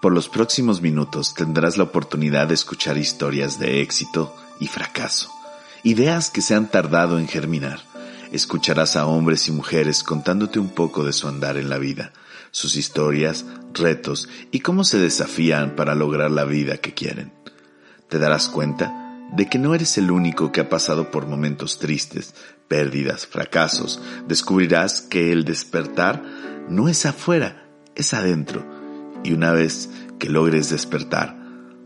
Por los próximos minutos tendrás la oportunidad de escuchar historias de éxito y fracaso, ideas que se han tardado en germinar. Escucharás a hombres y mujeres contándote un poco de su andar en la vida, sus historias, retos y cómo se desafían para lograr la vida que quieren. Te darás cuenta de que no eres el único que ha pasado por momentos tristes, pérdidas, fracasos. Descubrirás que el despertar no es afuera, es adentro. Y una vez que logres despertar,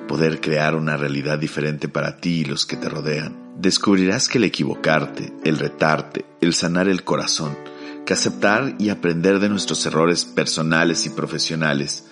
poder crear una realidad diferente para ti y los que te rodean, descubrirás que el equivocarte, el retarte, el sanar el corazón, que aceptar y aprender de nuestros errores personales y profesionales,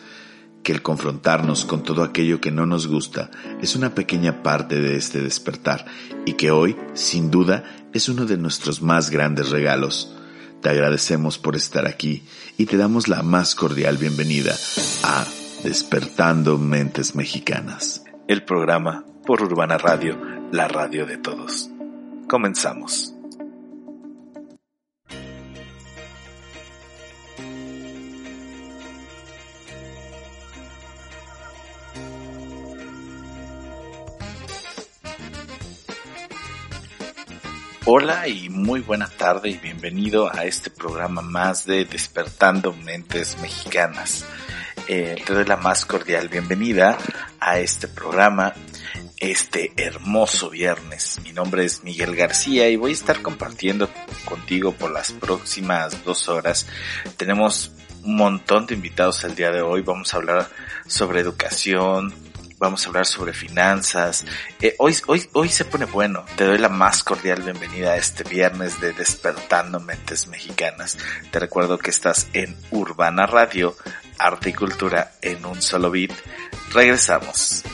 que el confrontarnos con todo aquello que no nos gusta es una pequeña parte de este despertar y que hoy, sin duda, es uno de nuestros más grandes regalos. Te agradecemos por estar aquí y te damos la más cordial bienvenida a Despertando Mentes Mexicanas, el programa por Urbana Radio, la radio de todos. Comenzamos. Hola y muy buena tarde y bienvenido a este programa más de Despertando Mentes Mexicanas. Eh, te doy la más cordial bienvenida a este programa, este hermoso viernes. Mi nombre es Miguel García y voy a estar compartiendo contigo por las próximas dos horas. Tenemos un montón de invitados el día de hoy. Vamos a hablar sobre educación, vamos a hablar sobre finanzas. Eh, hoy, hoy, hoy se pone bueno. Te doy la más cordial bienvenida a este viernes de Despertando Mentes Mexicanas. Te recuerdo que estás en Urbana Radio, Arte y Cultura en un solo beat. Regresamos.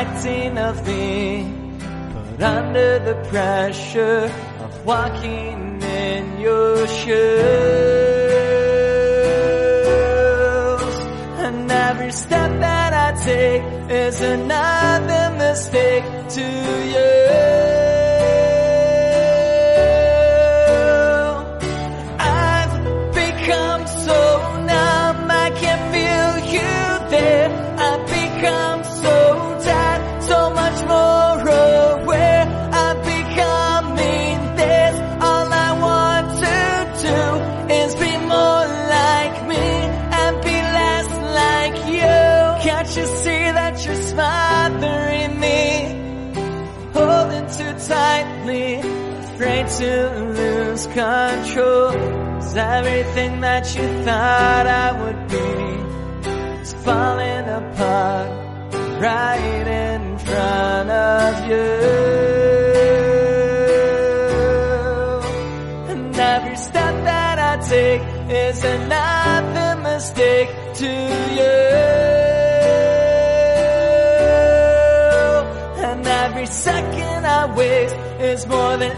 Expecting of but under the pressure of walking in your shoes, and every step that I take is another mistake everything that you thought I would be is falling apart right in front of you. And every step that I take is another mistake to you. And every second I waste is more than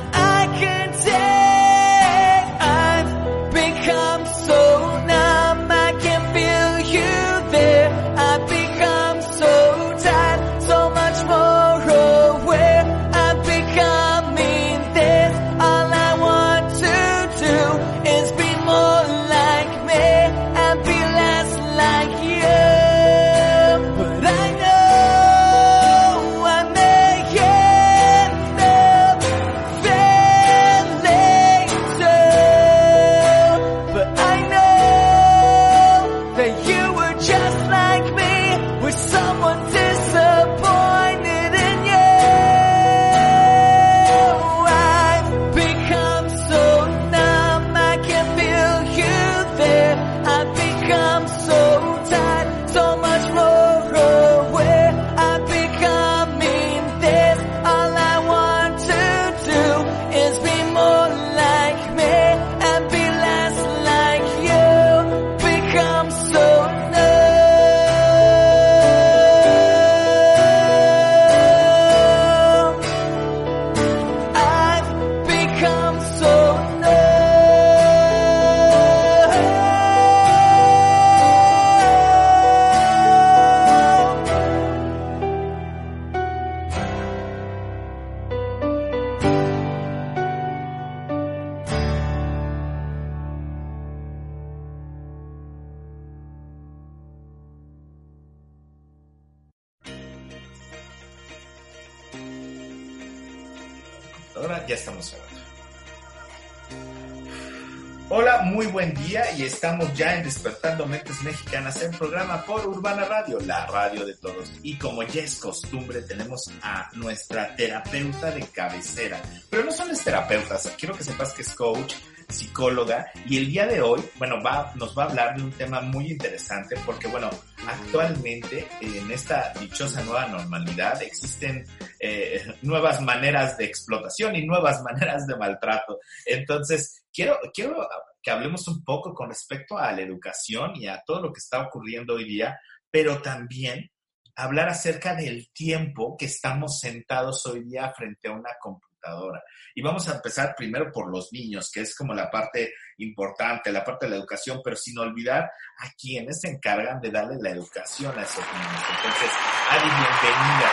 Radio, de todos. Y como ya es costumbre, tenemos a nuestra terapeuta de cabecera. Pero no solo es terapeuta, quiero que sepas que es coach, psicóloga y el día de hoy, bueno, va, nos va a hablar de un tema muy interesante porque, bueno, actualmente en esta dichosa nueva normalidad existen eh, nuevas maneras de explotación y nuevas maneras de maltrato. Entonces, quiero, quiero que hablemos un poco con respecto a la educación y a todo lo que está ocurriendo hoy día, pero también hablar acerca del tiempo que estamos sentados hoy día frente a una computadora. Y vamos a empezar primero por los niños, que es como la parte importante, la parte de la educación, pero sin olvidar a quienes se encargan de darle la educación a esos niños. Entonces, Adi, bienvenida.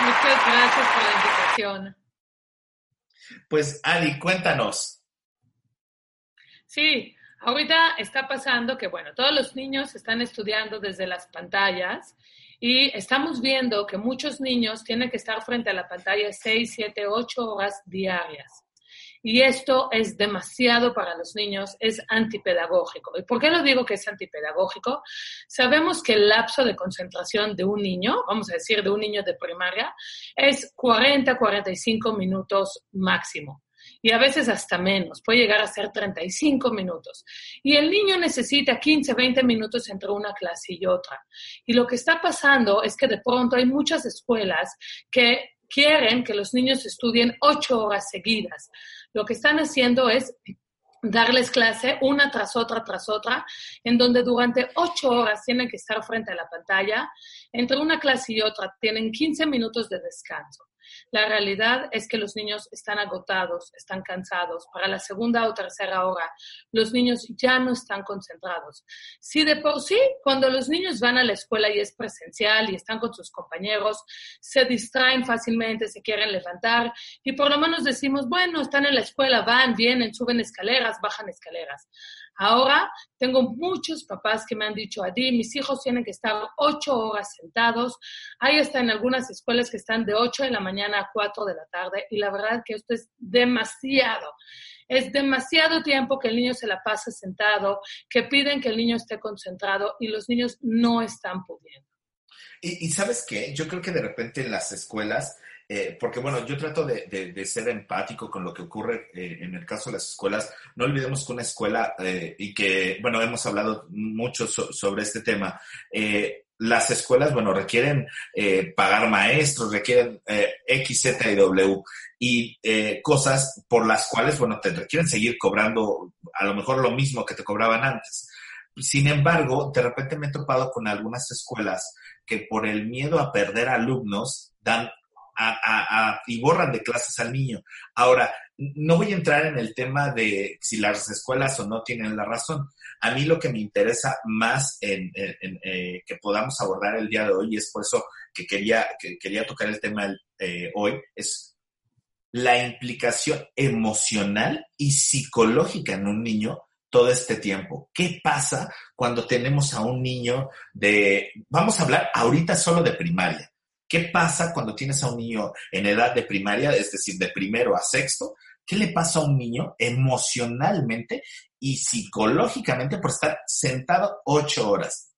Muchas gracias por la invitación. Pues, Adi, cuéntanos. Sí, ahorita está pasando que, bueno, todos los niños están estudiando desde las pantallas y estamos viendo que muchos niños tienen que estar frente a la pantalla 6, 7, 8 horas diarias. Y esto es demasiado para los niños, es antipedagógico. ¿Y por qué lo digo que es antipedagógico? Sabemos que el lapso de concentración de un niño, vamos a decir de un niño de primaria, es 40, 45 minutos máximo y a veces hasta menos, puede llegar a ser 35 minutos. Y el niño necesita 15, 20 minutos entre una clase y otra. Y lo que está pasando es que de pronto hay muchas escuelas que quieren que los niños estudien ocho horas seguidas. Lo que están haciendo es darles clase una tras otra, tras otra, en donde durante ocho horas tienen que estar frente a la pantalla. Entre una clase y otra tienen 15 minutos de descanso. La realidad es que los niños están agotados, están cansados. Para la segunda o tercera hora, los niños ya no están concentrados. Si de por sí, cuando los niños van a la escuela y es presencial y están con sus compañeros, se distraen fácilmente, se quieren levantar y por lo menos decimos, bueno, están en la escuela, van, vienen, suben escaleras, bajan escaleras. Ahora tengo muchos papás que me han dicho, Adi, mis hijos tienen que estar ocho horas sentados. Ahí está en algunas escuelas que están de ocho de la mañana a cuatro de la tarde y la verdad que esto es demasiado. Es demasiado tiempo que el niño se la pase sentado, que piden que el niño esté concentrado y los niños no están pudiendo. Y, y sabes qué, yo creo que de repente en las escuelas eh, porque bueno, yo trato de, de, ser empático con lo que ocurre eh, en el caso de las escuelas. No olvidemos que una escuela, eh, y que, bueno, hemos hablado mucho sobre este tema, las escuelas, bueno, requieren pagar maestros, requieren X, Z y W y cosas por las cuales, bueno, te requieren seguir cobrando a lo mejor lo mismo que te cobraban antes. Sin embargo, de repente me he topado con algunas escuelas que por el miedo a perder alumnos dan y borran de clases al niño. Ahora, no voy a entrar en el tema de si las escuelas o no tienen la razón. A mí lo que me interesa más en, eh, que podamos abordar el día de hoy, y es por eso que quería, que quería tocar el tema eh, hoy, es la implicación emocional y psicológica en un niño todo este tiempo. ¿Qué pasa cuando tenemos a un niño de, vamos a hablar ahorita solo de primaria, ¿Qué pasa cuando tienes a un niño en edad de primaria, es decir, de primero a sexto? ¿Qué le pasa a un niño emocionalmente y psicológicamente por estar sentado ocho horas?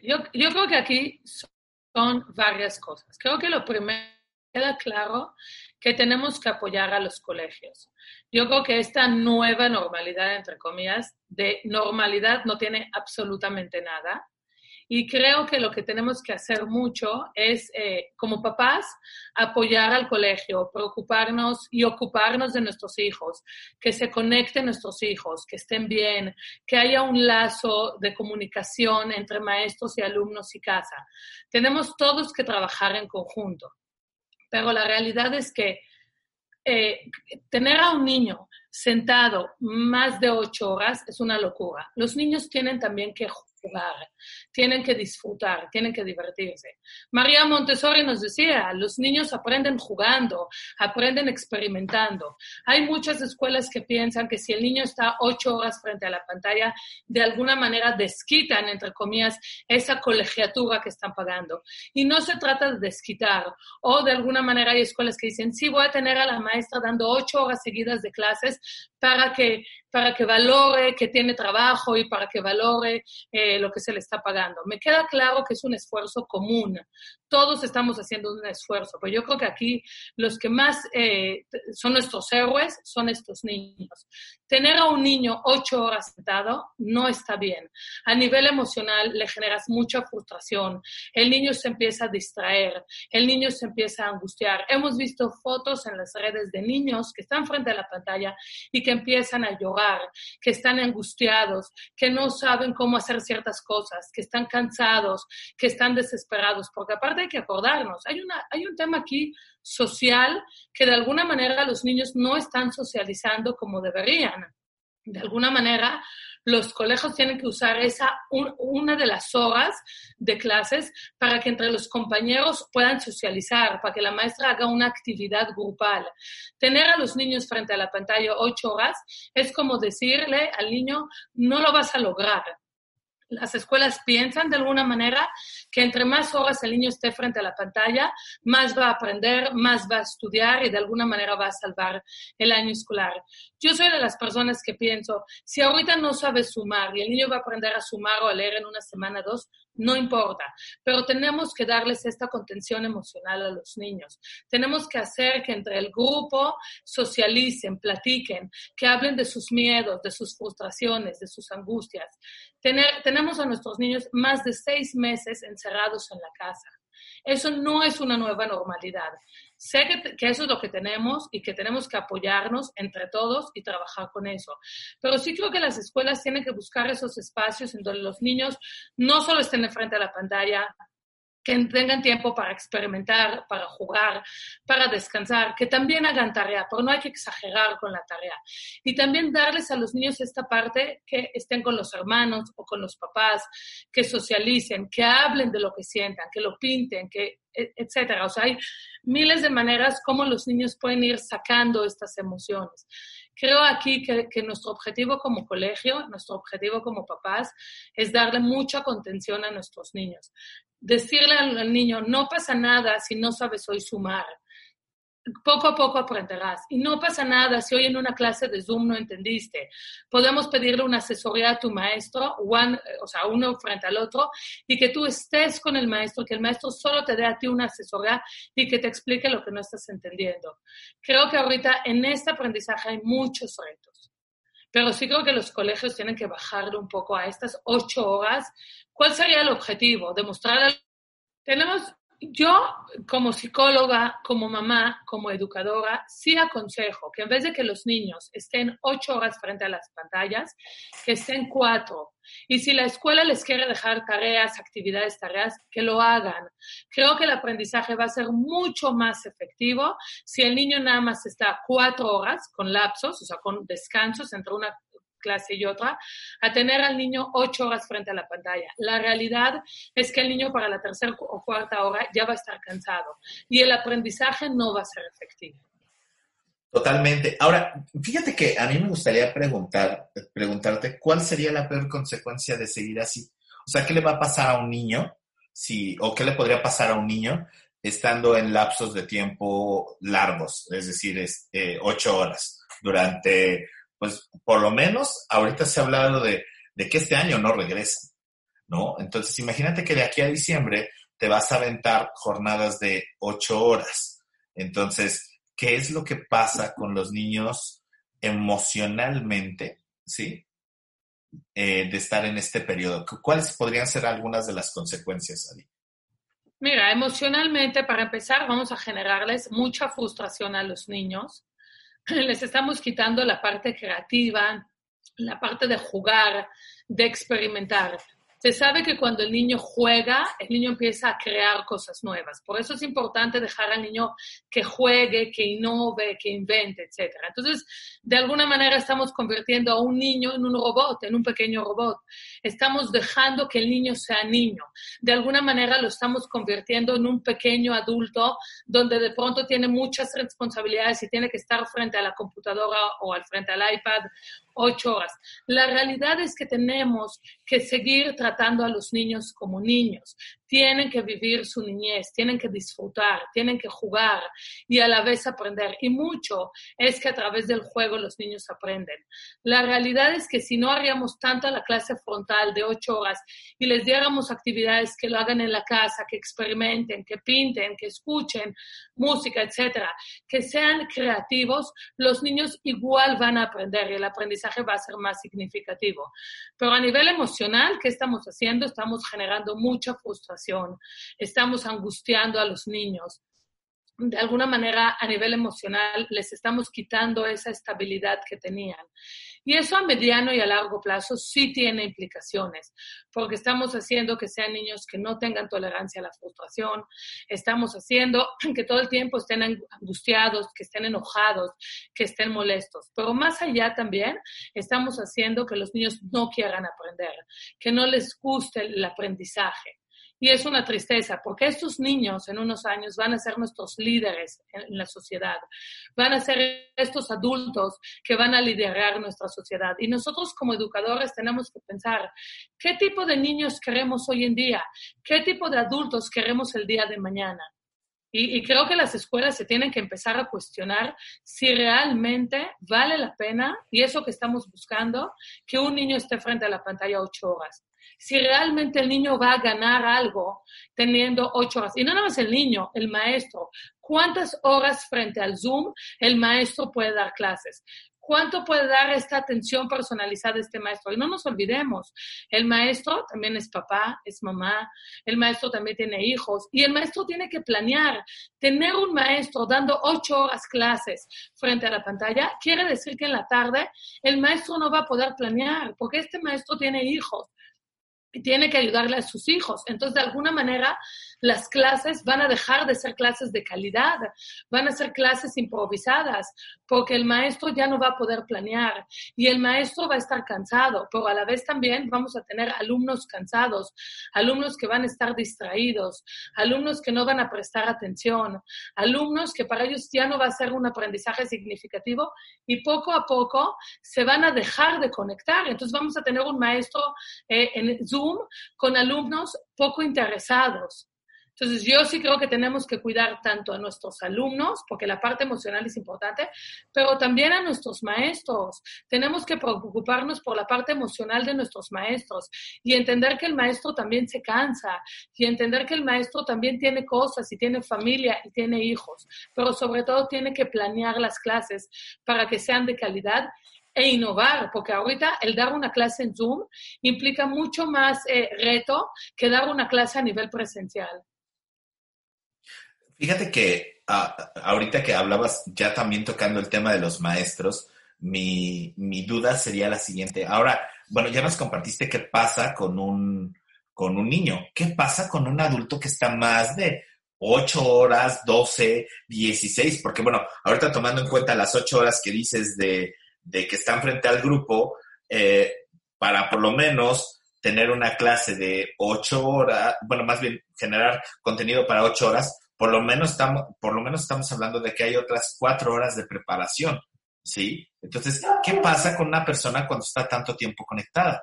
Yo, creo que aquí son varias cosas. Creo que lo primero queda claro que tenemos que apoyar a los colegios. Yo creo que esta nueva normalidad, entre comillas, de normalidad no tiene absolutamente nada. Y creo que lo que tenemos que hacer mucho es, eh, como papás, apoyar al colegio, preocuparnos y ocuparnos de nuestros hijos, que se conecten nuestros hijos, que estén bien, que haya un lazo de comunicación entre maestros y alumnos y casa. Tenemos todos que trabajar en conjunto, pero la realidad es que eh, tener a un niño sentado más de ocho horas es una locura. Los niños tienen también que jugar, tienen que disfrutar, tienen que divertirse. María Montessori nos decía, los niños aprenden jugando, aprenden experimentando. Hay muchas escuelas que piensan que si el niño está ocho horas frente a la pantalla, de alguna manera desquitan, entre comillas, esa colegiatura que están pagando. Y no se trata de desquitar. O de alguna manera hay escuelas que dicen, sí, voy a tener a la maestra dando ocho horas seguidas de clases para que para que valore que tiene trabajo y para que valore eh, lo que se le está pagando. Me queda claro que es un esfuerzo común. Todos estamos haciendo un esfuerzo, pero yo creo que aquí los que más eh, son nuestros héroes son estos niños. Tener a un niño ocho horas sentado no está bien. A nivel emocional le generas mucha frustración. El niño se empieza a distraer, el niño se empieza a angustiar. Hemos visto fotos en las redes de niños que están frente a la pantalla y que empiezan a llorar que están angustiados, que no saben cómo hacer ciertas cosas, que están cansados, que están desesperados, porque aparte hay que acordarnos, hay, una, hay un tema aquí social que de alguna manera los niños no están socializando como deberían. De alguna manera, los colegios tienen que usar esa una de las horas de clases para que entre los compañeros puedan socializar, para que la maestra haga una actividad grupal. Tener a los niños frente a la pantalla ocho horas es como decirle al niño, no lo vas a lograr las escuelas piensan de alguna manera que entre más horas el niño esté frente a la pantalla, más va a aprender, más va a estudiar y de alguna manera va a salvar el año escolar. Yo soy de las personas que pienso, si ahorita no sabe sumar y el niño va a aprender a sumar o a leer en una semana, dos, no importa, pero tenemos que darles esta contención emocional a los niños. Tenemos que hacer que entre el grupo socialicen, platiquen, que hablen de sus miedos, de sus frustraciones, de sus angustias. tenemos a nuestros niños más de seis meses encerrados en la casa. Eso no es una nueva normalidad. Sé que, que, eso es lo que tenemos y que tenemos que apoyarnos entre todos y trabajar con eso. Pero sí creo que las escuelas tienen que buscar esos espacios en donde los niños no solo estén de frente a la pantalla, que tengan tiempo para experimentar, para jugar, para descansar, que también hagan tarea, pero no hay que exagerar con la tarea. Y también darles a los niños esta parte que estén con los hermanos o con los papás, que socialicen, que hablen de lo que sientan, que lo pinten, que e, etcétera. O sea, hay miles de maneras como los niños pueden ir sacando estas emociones. Creo aquí que, que, nuestro objetivo como colegio, nuestro objetivo como papás, es darle mucha contención a nuestros niños decirle al niño, no pasa nada si no sabes hoy sumar. Poco a poco aprenderás. Y no pasa nada si hoy en una clase de Zoom no entendiste. Podemos pedirle una asesoría a tu maestro, one, o sea, uno frente al otro, y que tú estés con el maestro, que el maestro solo te dé a ti una asesoría y que te explique lo que no estás entendiendo. Creo que ahorita en este aprendizaje hay muchos retos. Pero sí creo que los colegios tienen que bajarle un poco a estas ocho horas. ¿Cuál sería el objetivo? Demostrar. Tenemos, yo como psicóloga, como mamá, como educadora, sí aconsejo que en vez de que los niños estén ocho horas frente a las pantallas, que estén cuatro. Y si la escuela les quiere dejar tareas, actividades, tareas, que lo hagan. Creo que el aprendizaje va a ser mucho más efectivo si el niño nada más está cuatro horas con lapsos, o sea, con descansos entre una clase y otra, a tener al niño ocho horas frente a la pantalla. La realidad es que el niño para la tercera o cuarta hora ya va a estar cansado y el aprendizaje no va a ser efectivo. Totalmente. Ahora, fíjate que a mí me gustaría preguntar, preguntarte cuál sería la peor consecuencia de seguir así. O sea, ¿qué le va a pasar a un niño si, o qué le podría pasar a un niño estando en lapsos de tiempo largos, es decir, es, eh, ocho horas durante pues por lo menos ahorita se ha hablado de, que este año no regresa, ¿no? Entonces, imagínate que de aquí a diciembre te vas a aventar jornadas de ocho horas. Entonces, ¿qué es lo que pasa con los niños emocionalmente, ¿sí? Eh, de estar en este periodo. ¿Cuáles podrían ser algunas de las consecuencias, Adi? Mira, emocionalmente, para empezar, vamos a generarles mucha frustración a los niños les estamos quitando la parte creativa, la parte de jugar, de experimentar. Se sabe que cuando el niño juega, el niño empieza a crear cosas nuevas. Por eso es importante dejar al niño que juegue, que innove, que invente, etc. Entonces, de alguna manera estamos convirtiendo a un niño en un robot, en un pequeño robot. Estamos dejando que el niño sea niño. De alguna manera lo estamos convirtiendo en un pequeño adulto donde de pronto tiene muchas responsabilidades y tiene que estar frente a la computadora o al frente al iPad ocho horas. La realidad es que tenemos que seguir tratando a los niños como niños tienen que vivir su niñez, tienen que disfrutar, tienen que jugar y a la vez aprender. Y mucho es que a través del juego los niños aprenden. La realidad es que si no haríamos tanto la clase frontal de ocho horas y les diéramos actividades que lo hagan en la casa, que experimenten, que pinten, que escuchen música, etcétera, que sean creativos, los niños igual van a aprender y el aprendizaje va a ser más significativo. Pero a nivel emocional, ¿qué estamos haciendo? Estamos generando mucha frustración estamos angustiando a los niños. De alguna manera, a nivel emocional, les estamos quitando esa estabilidad que tenían. Y eso a mediano y a largo plazo sí tiene implicaciones, porque estamos haciendo que sean niños que no tengan tolerancia a la frustración, estamos haciendo que todo el tiempo estén angustiados, que estén enojados, que estén molestos. Pero más allá también, estamos haciendo que los niños no quieran aprender, que no les guste el aprendizaje. Y es una tristeza, porque estos niños en unos años van a ser nuestros líderes en la sociedad, van a ser estos adultos que van a liderar nuestra sociedad. Y nosotros como educadores tenemos que pensar, ¿qué tipo de niños queremos hoy en día? ¿Qué tipo de adultos queremos el día de mañana? Y, creo que las escuelas se tienen que empezar a cuestionar si realmente vale la pena, y eso que estamos buscando, que un niño esté frente a la pantalla ocho horas si realmente el niño va a ganar algo teniendo ocho horas. Y no nada más el niño, el maestro. ¿Cuántas horas frente al Zoom el maestro puede dar clases? ¿Cuánto puede dar esta atención personalizada este maestro? Y no nos olvidemos, el maestro también es papá, es mamá, el maestro también tiene hijos y el maestro tiene que planear. Tener un maestro dando ocho horas clases frente a la pantalla quiere decir que en la tarde el maestro no va a poder planear porque este maestro tiene hijos tiene que ayudarle a sus hijos. Entonces, de alguna manera, las clases van a dejar de ser clases de calidad, van a ser clases improvisadas, porque el maestro ya no va a poder planear y el maestro va a estar cansado, pero a la vez también vamos a tener alumnos cansados, alumnos que van a estar distraídos, alumnos que no van a prestar atención, alumnos que para ellos ya no va a ser un aprendizaje significativo y poco a poco se van a dejar de conectar. Entonces vamos a tener un maestro eh, en Zoom con alumnos poco interesados. Entonces, yo sí creo que tenemos que cuidar tanto a nuestros alumnos, porque la parte emocional es importante, pero también a nuestros maestros. Tenemos que preocuparnos por la parte emocional de nuestros maestros y entender que el maestro también se cansa y entender que el maestro también tiene cosas y tiene familia y tiene hijos, pero sobre todo tiene que planear las clases para que sean de calidad e innovar, porque ahorita el dar una clase en Zoom implica mucho más eh, reto que dar una clase a nivel presencial. Fíjate que ah, ahorita que hablabas ya también tocando el tema de los maestros, mi, mi, duda sería la siguiente. Ahora, bueno, ya nos compartiste qué pasa con un, con un niño. ¿Qué pasa con un adulto que está más de 8 horas, 12, 16? Porque bueno, ahorita tomando en cuenta las 8 horas que dices de, de que están frente al grupo, eh, para por lo menos tener una clase de 8 horas, bueno, más bien generar contenido para 8 horas, por lo menos estamos, por lo menos estamos hablando de que hay otras cuatro horas de preparación, ¿sí? Entonces, ¿qué pasa con una persona cuando está tanto tiempo conectada?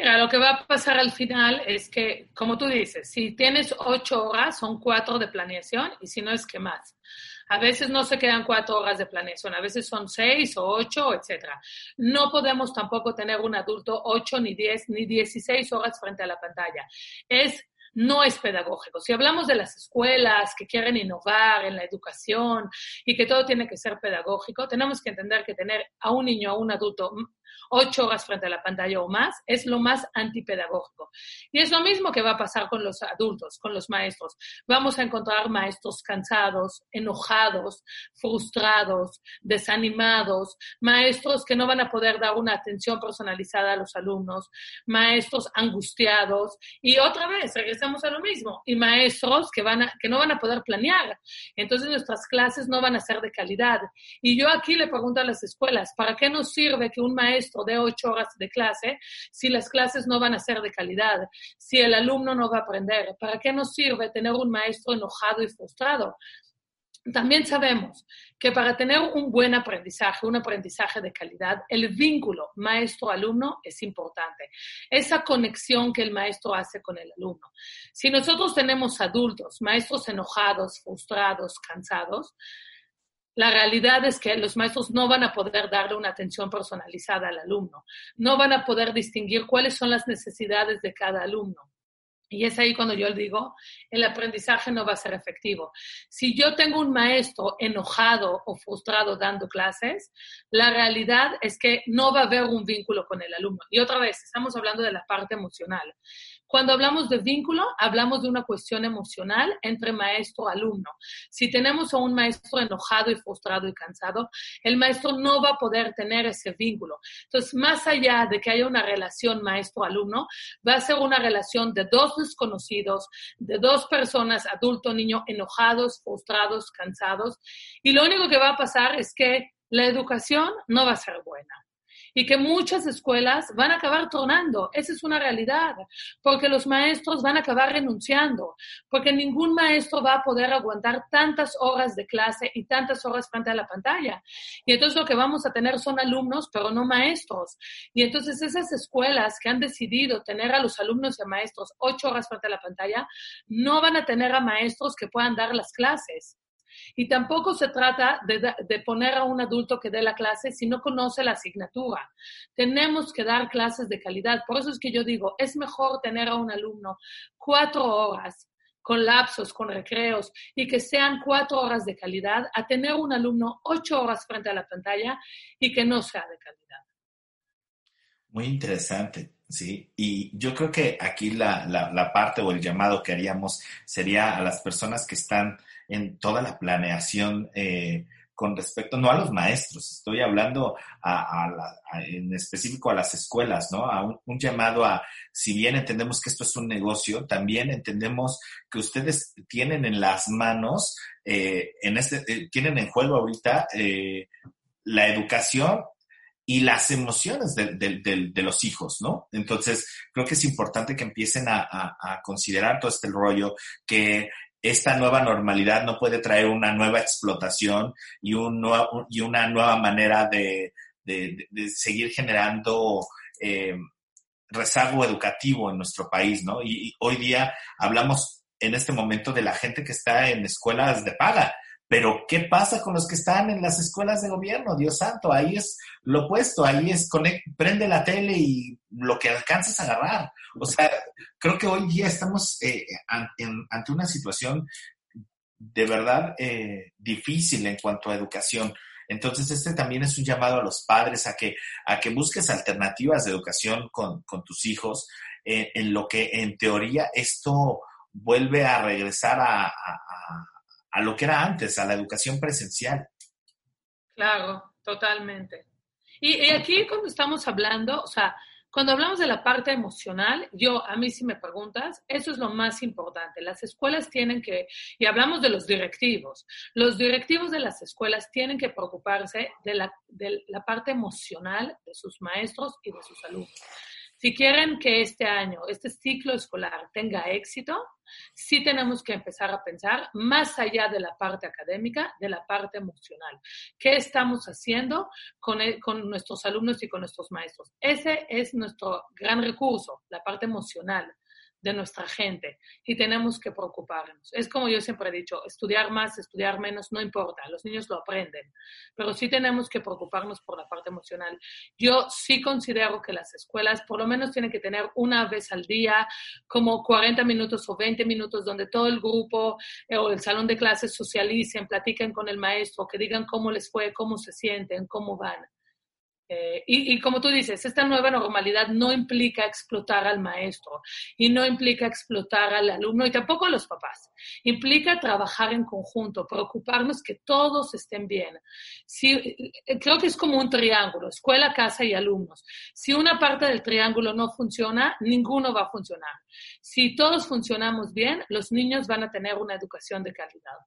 Mira, lo que va a pasar al final es que, como tú dices, si tienes ocho horas, son cuatro de planeación y si no es que más. A veces no se quedan cuatro horas de planeación, a veces son seis o ocho, etcétera. No podemos tampoco tener un adulto ocho, ni diez, ni dieciséis horas frente a la pantalla. Es no es pedagógico. Si hablamos de las escuelas que quieren innovar en la educación y que todo tiene que ser pedagógico, tenemos que entender que tener a un niño a un adulto ocho horas frente a la pantalla o más, es lo más antipedagógico. Y es lo mismo que va a pasar con los adultos, con los maestros. Vamos a encontrar maestros cansados, enojados, frustrados, desanimados, maestros que no van a poder dar una atención personalizada a los alumnos, maestros angustiados y otra vez regresamos a lo mismo, y maestros que, van a, que no van a poder planear. Entonces nuestras clases no van a ser de calidad. Y yo aquí le pregunto a las escuelas, ¿para qué nos sirve que un maestro de ocho horas de clase si las clases no van a ser de calidad, si el alumno no va a aprender? ¿Para qué nos sirve tener un maestro enojado y frustrado? También sabemos que para tener un buen aprendizaje, un aprendizaje de calidad, el vínculo maestro-alumno es importante. Esa conexión que el maestro hace con el alumno. Si nosotros tenemos adultos, maestros enojados, frustrados, cansados, la realidad es que los maestros no van a poder darle una atención personalizada al alumno, no van a poder distinguir cuáles son las necesidades de cada alumno. Y es ahí cuando yo digo, el aprendizaje no va a ser efectivo. Si yo tengo un maestro enojado o frustrado dando clases, la realidad es que no va a haber un vínculo con el alumno. Y otra vez, estamos hablando de la parte emocional. Cuando hablamos de vínculo, hablamos de una cuestión emocional entre maestro-alumno. Si tenemos a un maestro enojado y frustrado y cansado, el maestro no va a poder tener ese vínculo. Entonces, más allá de que haya una relación maestro-alumno, va a ser una relación de dos desconocidos, de dos personas, adulto, niño, enojados, frustrados, cansados. Y lo único que va a pasar es que la educación no va a ser buena y que muchas escuelas van a acabar tornando. Esa es una realidad, porque los maestros van a acabar renunciando, porque ningún maestro va a poder aguantar tantas horas de clase y tantas horas frente a la pantalla. Y entonces lo que vamos a tener son alumnos, pero no maestros. Y entonces esas escuelas que han decidido tener a los alumnos y a maestros ocho horas frente a la pantalla, no van a tener a maestros que puedan dar las clases. Y tampoco se trata de, poner a un adulto que dé la clase si no conoce la asignatura. Tenemos que dar clases de calidad. Por eso es que yo digo, es mejor tener a un alumno cuatro horas con lapsos, con recreos y que sean cuatro horas de calidad, a tener un alumno ocho horas frente a la pantalla y que no sea de calidad. Muy interesante, sí. Y yo creo que aquí la, la, la, parte o el llamado que haríamos sería a las personas que están en toda la planeación eh, con respecto, no a los maestros, estoy hablando en específico a las escuelas, ¿no? A un, llamado a, si bien entendemos que esto es un negocio, también entendemos que ustedes tienen en las manos, eh, en este, eh, tienen en juego ahorita la educación y las emociones de, los hijos, ¿no? Entonces, creo que es importante que empiecen a, considerar todo este rollo, que esta nueva normalidad no puede traer una nueva explotación y, un nuevo, y una nueva manera de, seguir generando eh, rezago educativo en nuestro país, ¿no? Y, y hoy día hablamos en este momento de la gente que está en escuelas de paga, pero ¿qué pasa con los que están en las escuelas de gobierno? Dios santo, ahí es lo opuesto, ahí es conect, prende la tele y lo que alcanzas a agarrar. O sea, creo que hoy día estamos eh, ante, una situación de verdad eh, difícil en cuanto a educación. Entonces, este también es un llamado a los padres a que, a que busques alternativas de educación con, con tus hijos, eh, en lo que en teoría esto vuelve a regresar a lo que era antes, a la educación presencial. Claro, totalmente. Y, y, aquí cuando estamos hablando, o sea, cuando hablamos de la parte emocional, yo, a mí si me preguntas, eso es lo más importante. Las escuelas tienen que, y hablamos de los directivos, los directivos de las escuelas tienen que preocuparse de la, de la parte emocional de sus maestros y de sus alumnos. Si quieren que este año, este ciclo escolar tenga éxito, sí tenemos que empezar a pensar más allá de la parte académica, de la parte emocional. ¿Qué estamos haciendo con, el, con nuestros alumnos y con nuestros maestros? Ese es nuestro gran recurso, la parte emocional de nuestra gente y tenemos que preocuparnos. Es como yo siempre he dicho, estudiar más, estudiar menos, no importa, los niños lo aprenden, pero sí tenemos que preocuparnos por la parte emocional. Yo sí considero que las escuelas por lo menos tienen que tener una vez al día como 40 minutos o 20 minutos donde todo el grupo eh, o el salón de clases socialicen, platiquen con el maestro, que digan cómo les fue, cómo se sienten, cómo van. Eh, y, y, como tú dices, esta nueva normalidad no implica explotar al maestro y no implica explotar al alumno y tampoco a los papás. Implica trabajar en conjunto, preocuparnos que todos estén bien. Si, eh, creo que es como un triángulo, escuela, casa y alumnos. Si una parte del triángulo no funciona, ninguno va a funcionar. Si todos funcionamos bien, los niños van a tener una educación de calidad.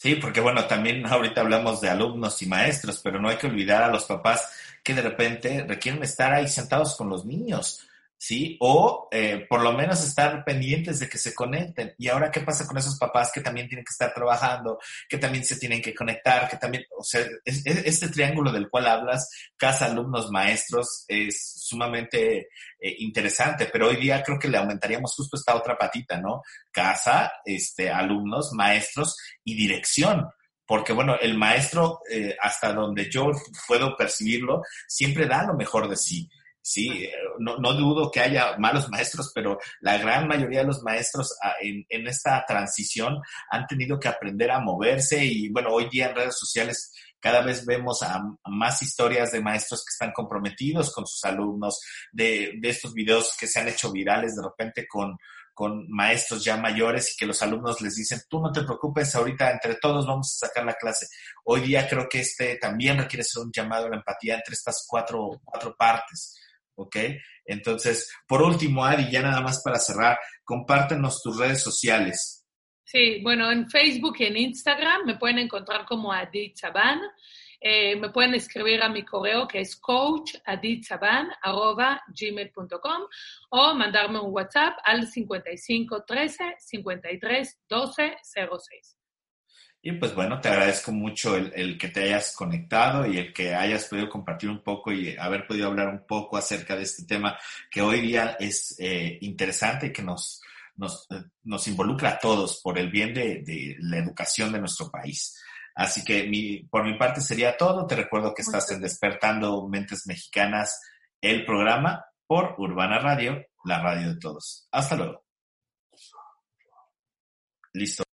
Sí, porque bueno, también ahorita hablamos de alumnos y maestros, pero no hay que olvidar a los papás que de repente requieren estar ahí sentados con los niños. ¿Sí? O eh, por lo menos estar pendientes de que se conecten. Y ahora, ¿qué pasa con esos papás que también tienen que estar trabajando, que también se tienen que conectar, que también, o sea, es, es, este triángulo del cual hablas, casa, alumnos, maestros, es sumamente eh, interesante, pero hoy día creo que le aumentaríamos justo esta otra patita, ¿no? Casa, este, alumnos, maestros y dirección porque bueno, el maestro, eh, hasta donde yo puedo percibirlo, siempre da lo mejor de sí. Sí, no, no, dudo que haya malos maestros, pero la gran mayoría de los maestros ah, en, en, esta transición han tenido que aprender a moverse y bueno, hoy día en redes sociales cada vez vemos a, a más historias de maestros que están comprometidos con sus alumnos, de, de estos videos que se han hecho virales de repente con, con maestros ya mayores y que los alumnos les dicen, tú no te preocupes, ahorita entre todos vamos a sacar la clase. Hoy día creo que este también requiere ser un llamado a la empatía entre estas cuatro, cuatro partes ¿ok? Entonces, por último, Adi, ya nada más para cerrar, compártenos tus redes sociales. Sí, bueno, en Facebook y en Instagram me pueden encontrar como Adi Chaban. Eh, me pueden escribir a mi correo que es coachaditzaban.gmail.com o mandarme un WhatsApp al 55 13 53 12 06. Y pues bueno, te agradezco mucho el, el, que te hayas conectado y el que hayas podido compartir un poco y haber podido hablar un poco acerca de este tema que hoy día es eh, interesante y que nos, nos, nos, involucra a todos por el bien de, de, la educación de nuestro país. Así que mi, por mi parte sería todo. Te recuerdo que estás en Despertando Mentes Mexicanas, el programa por Urbana Radio, la radio de todos. Hasta luego. Listo.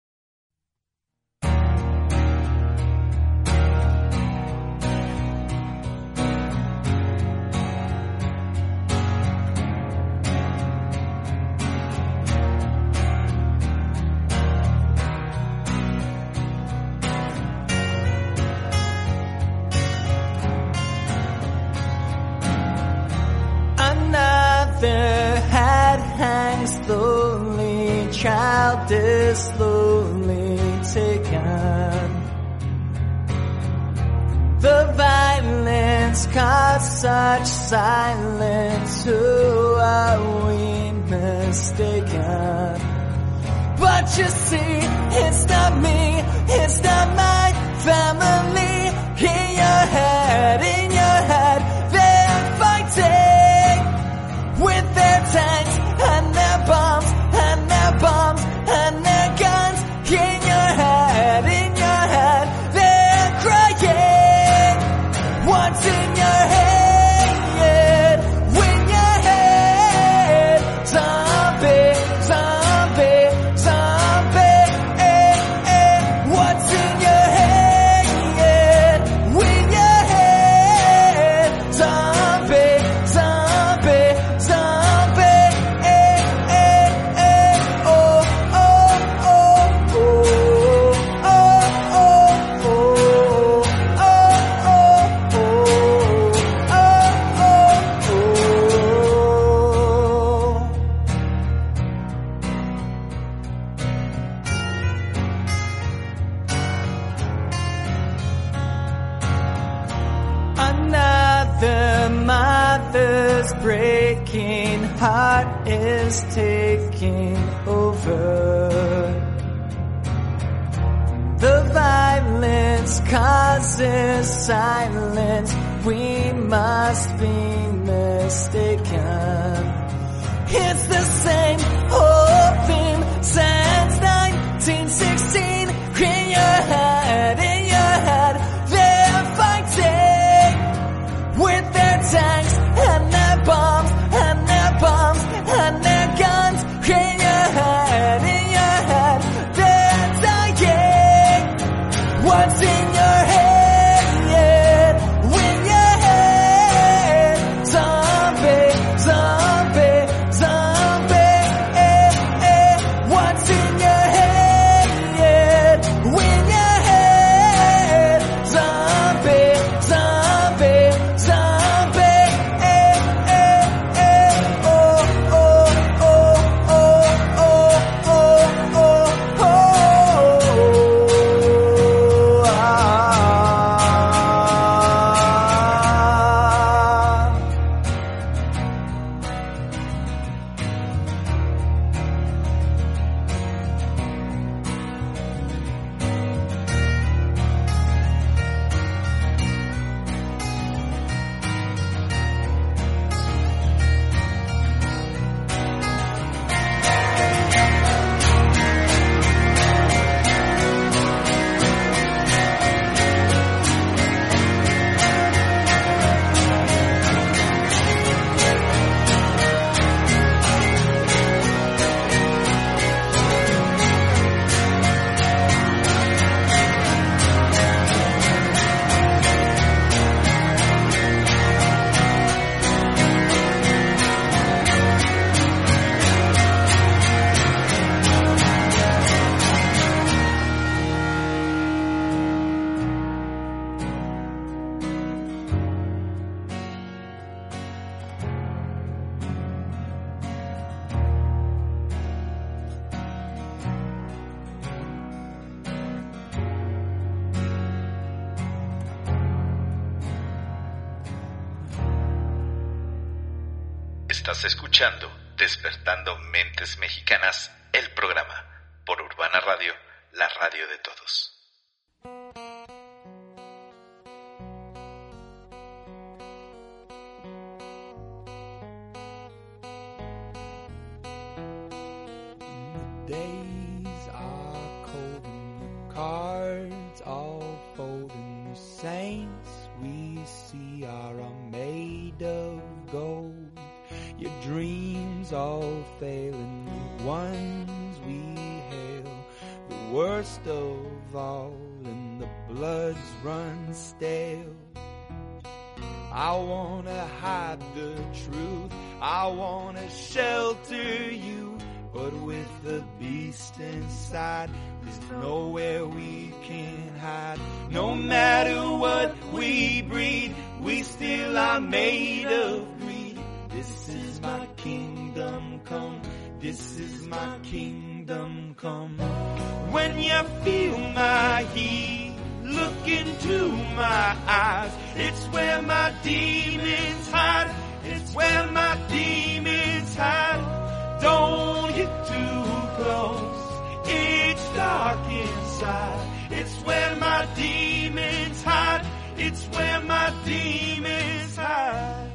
Beast inside, there's nowhere we can hide. No matter what we breed, we still are made of greed. This is my kingdom come. This is my kingdom come. When you feel my heat, look into my eyes. It's where my demons hide. It's where my demons hide. Don't. It's dark inside. It's where my demons hide. It's where my demons hide.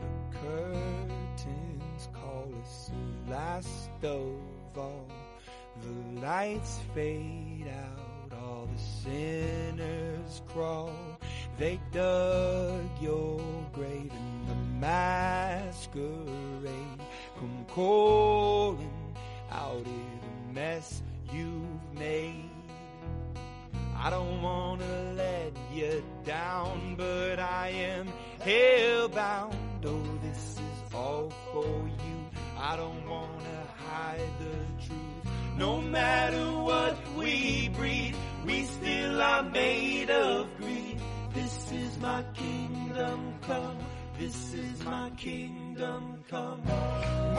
The curtains call us the last of all. The lights fade out, all the sinners crawl. They dug your grave in the masquerade. Come calling out of the mess you've made. I don't wanna let you down, but I am hellbound. Oh, this is all for you. I don't wanna hide the truth. No matter what we breed, we still are made of greed. This is my kingdom come. This is my kingdom come.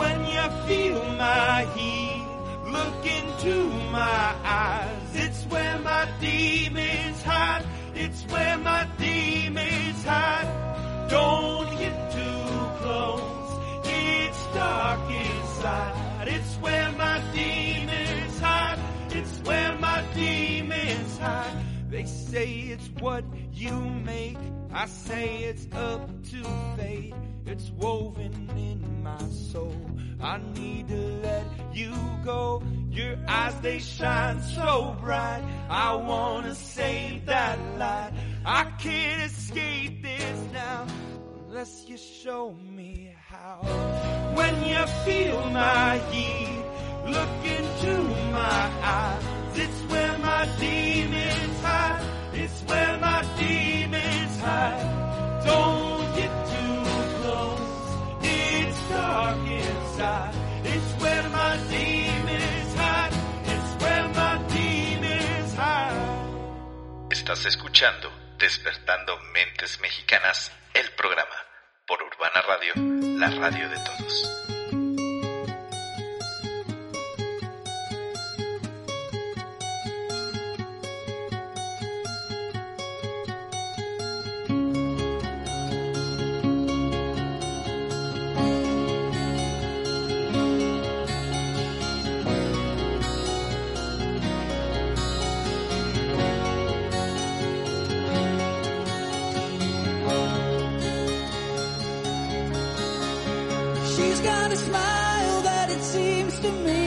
When you feel my heat, look into my eyes. It's where my demons hide. It's where my demons hide. Don't get too close. It's dark inside. It's where my demons hide. It's where my demons hide. They say it's what you make. I say it's up to fate. It's woven in my soul. I need to let you go. Your eyes, they shine so bright. I wanna save that light. I can't escape this now unless you show me how. When you feel my heat, look into my eyes. It's where my demons hide. Estás escuchando Despertando Mentes Mexicanas, el programa por Urbana Radio, la radio de todos. Smile that it seems to me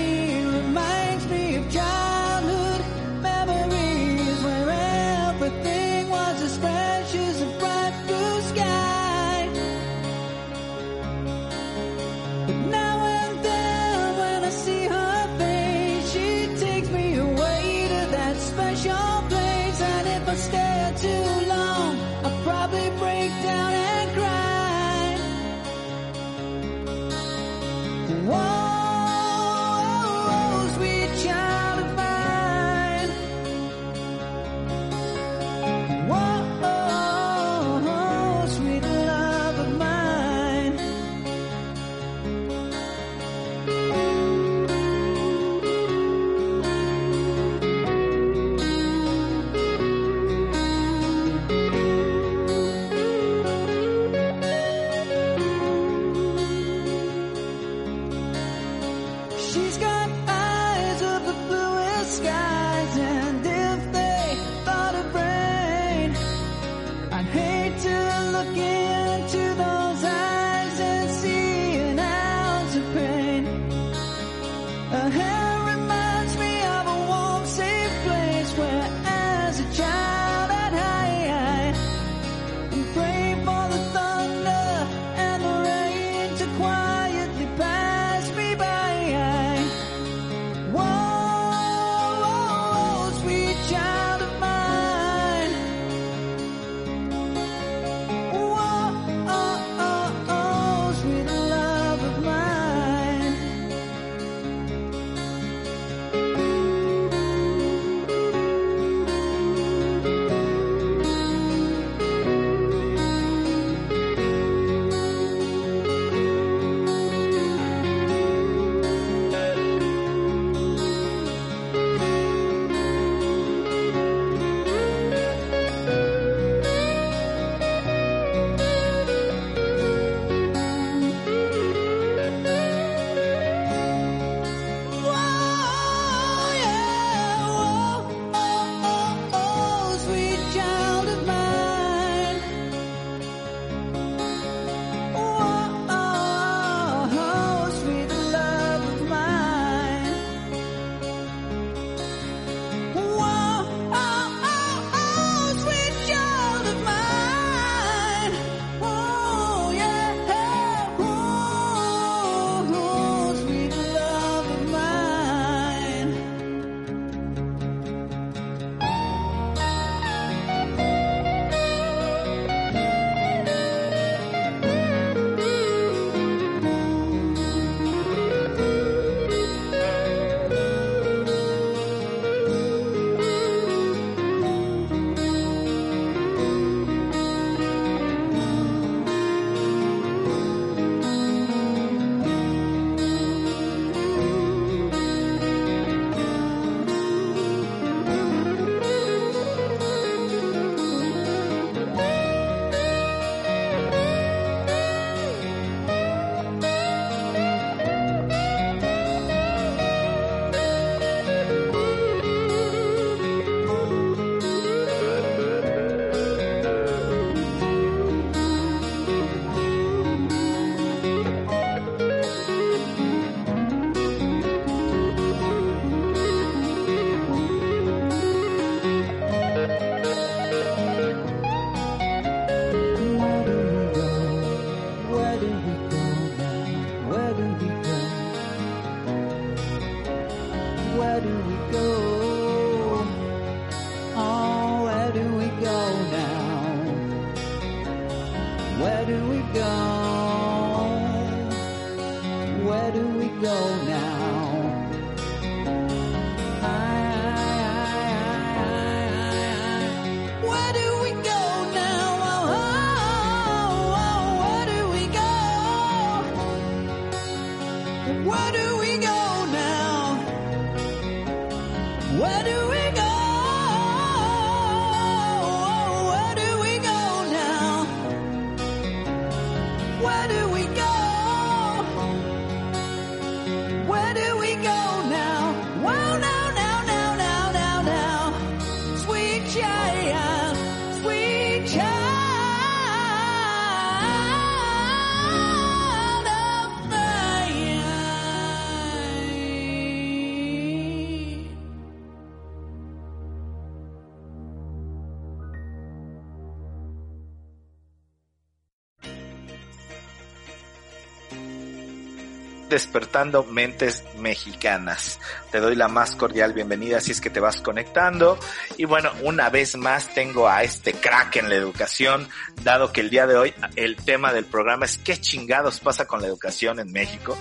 Despertando Mentes Mexicanas. Te doy la más cordial bienvenida si es que te vas conectando. Y bueno, una vez más tengo a este crack en la educación, dado que el día de hoy el tema del programa es qué chingados pasa con la educación en México.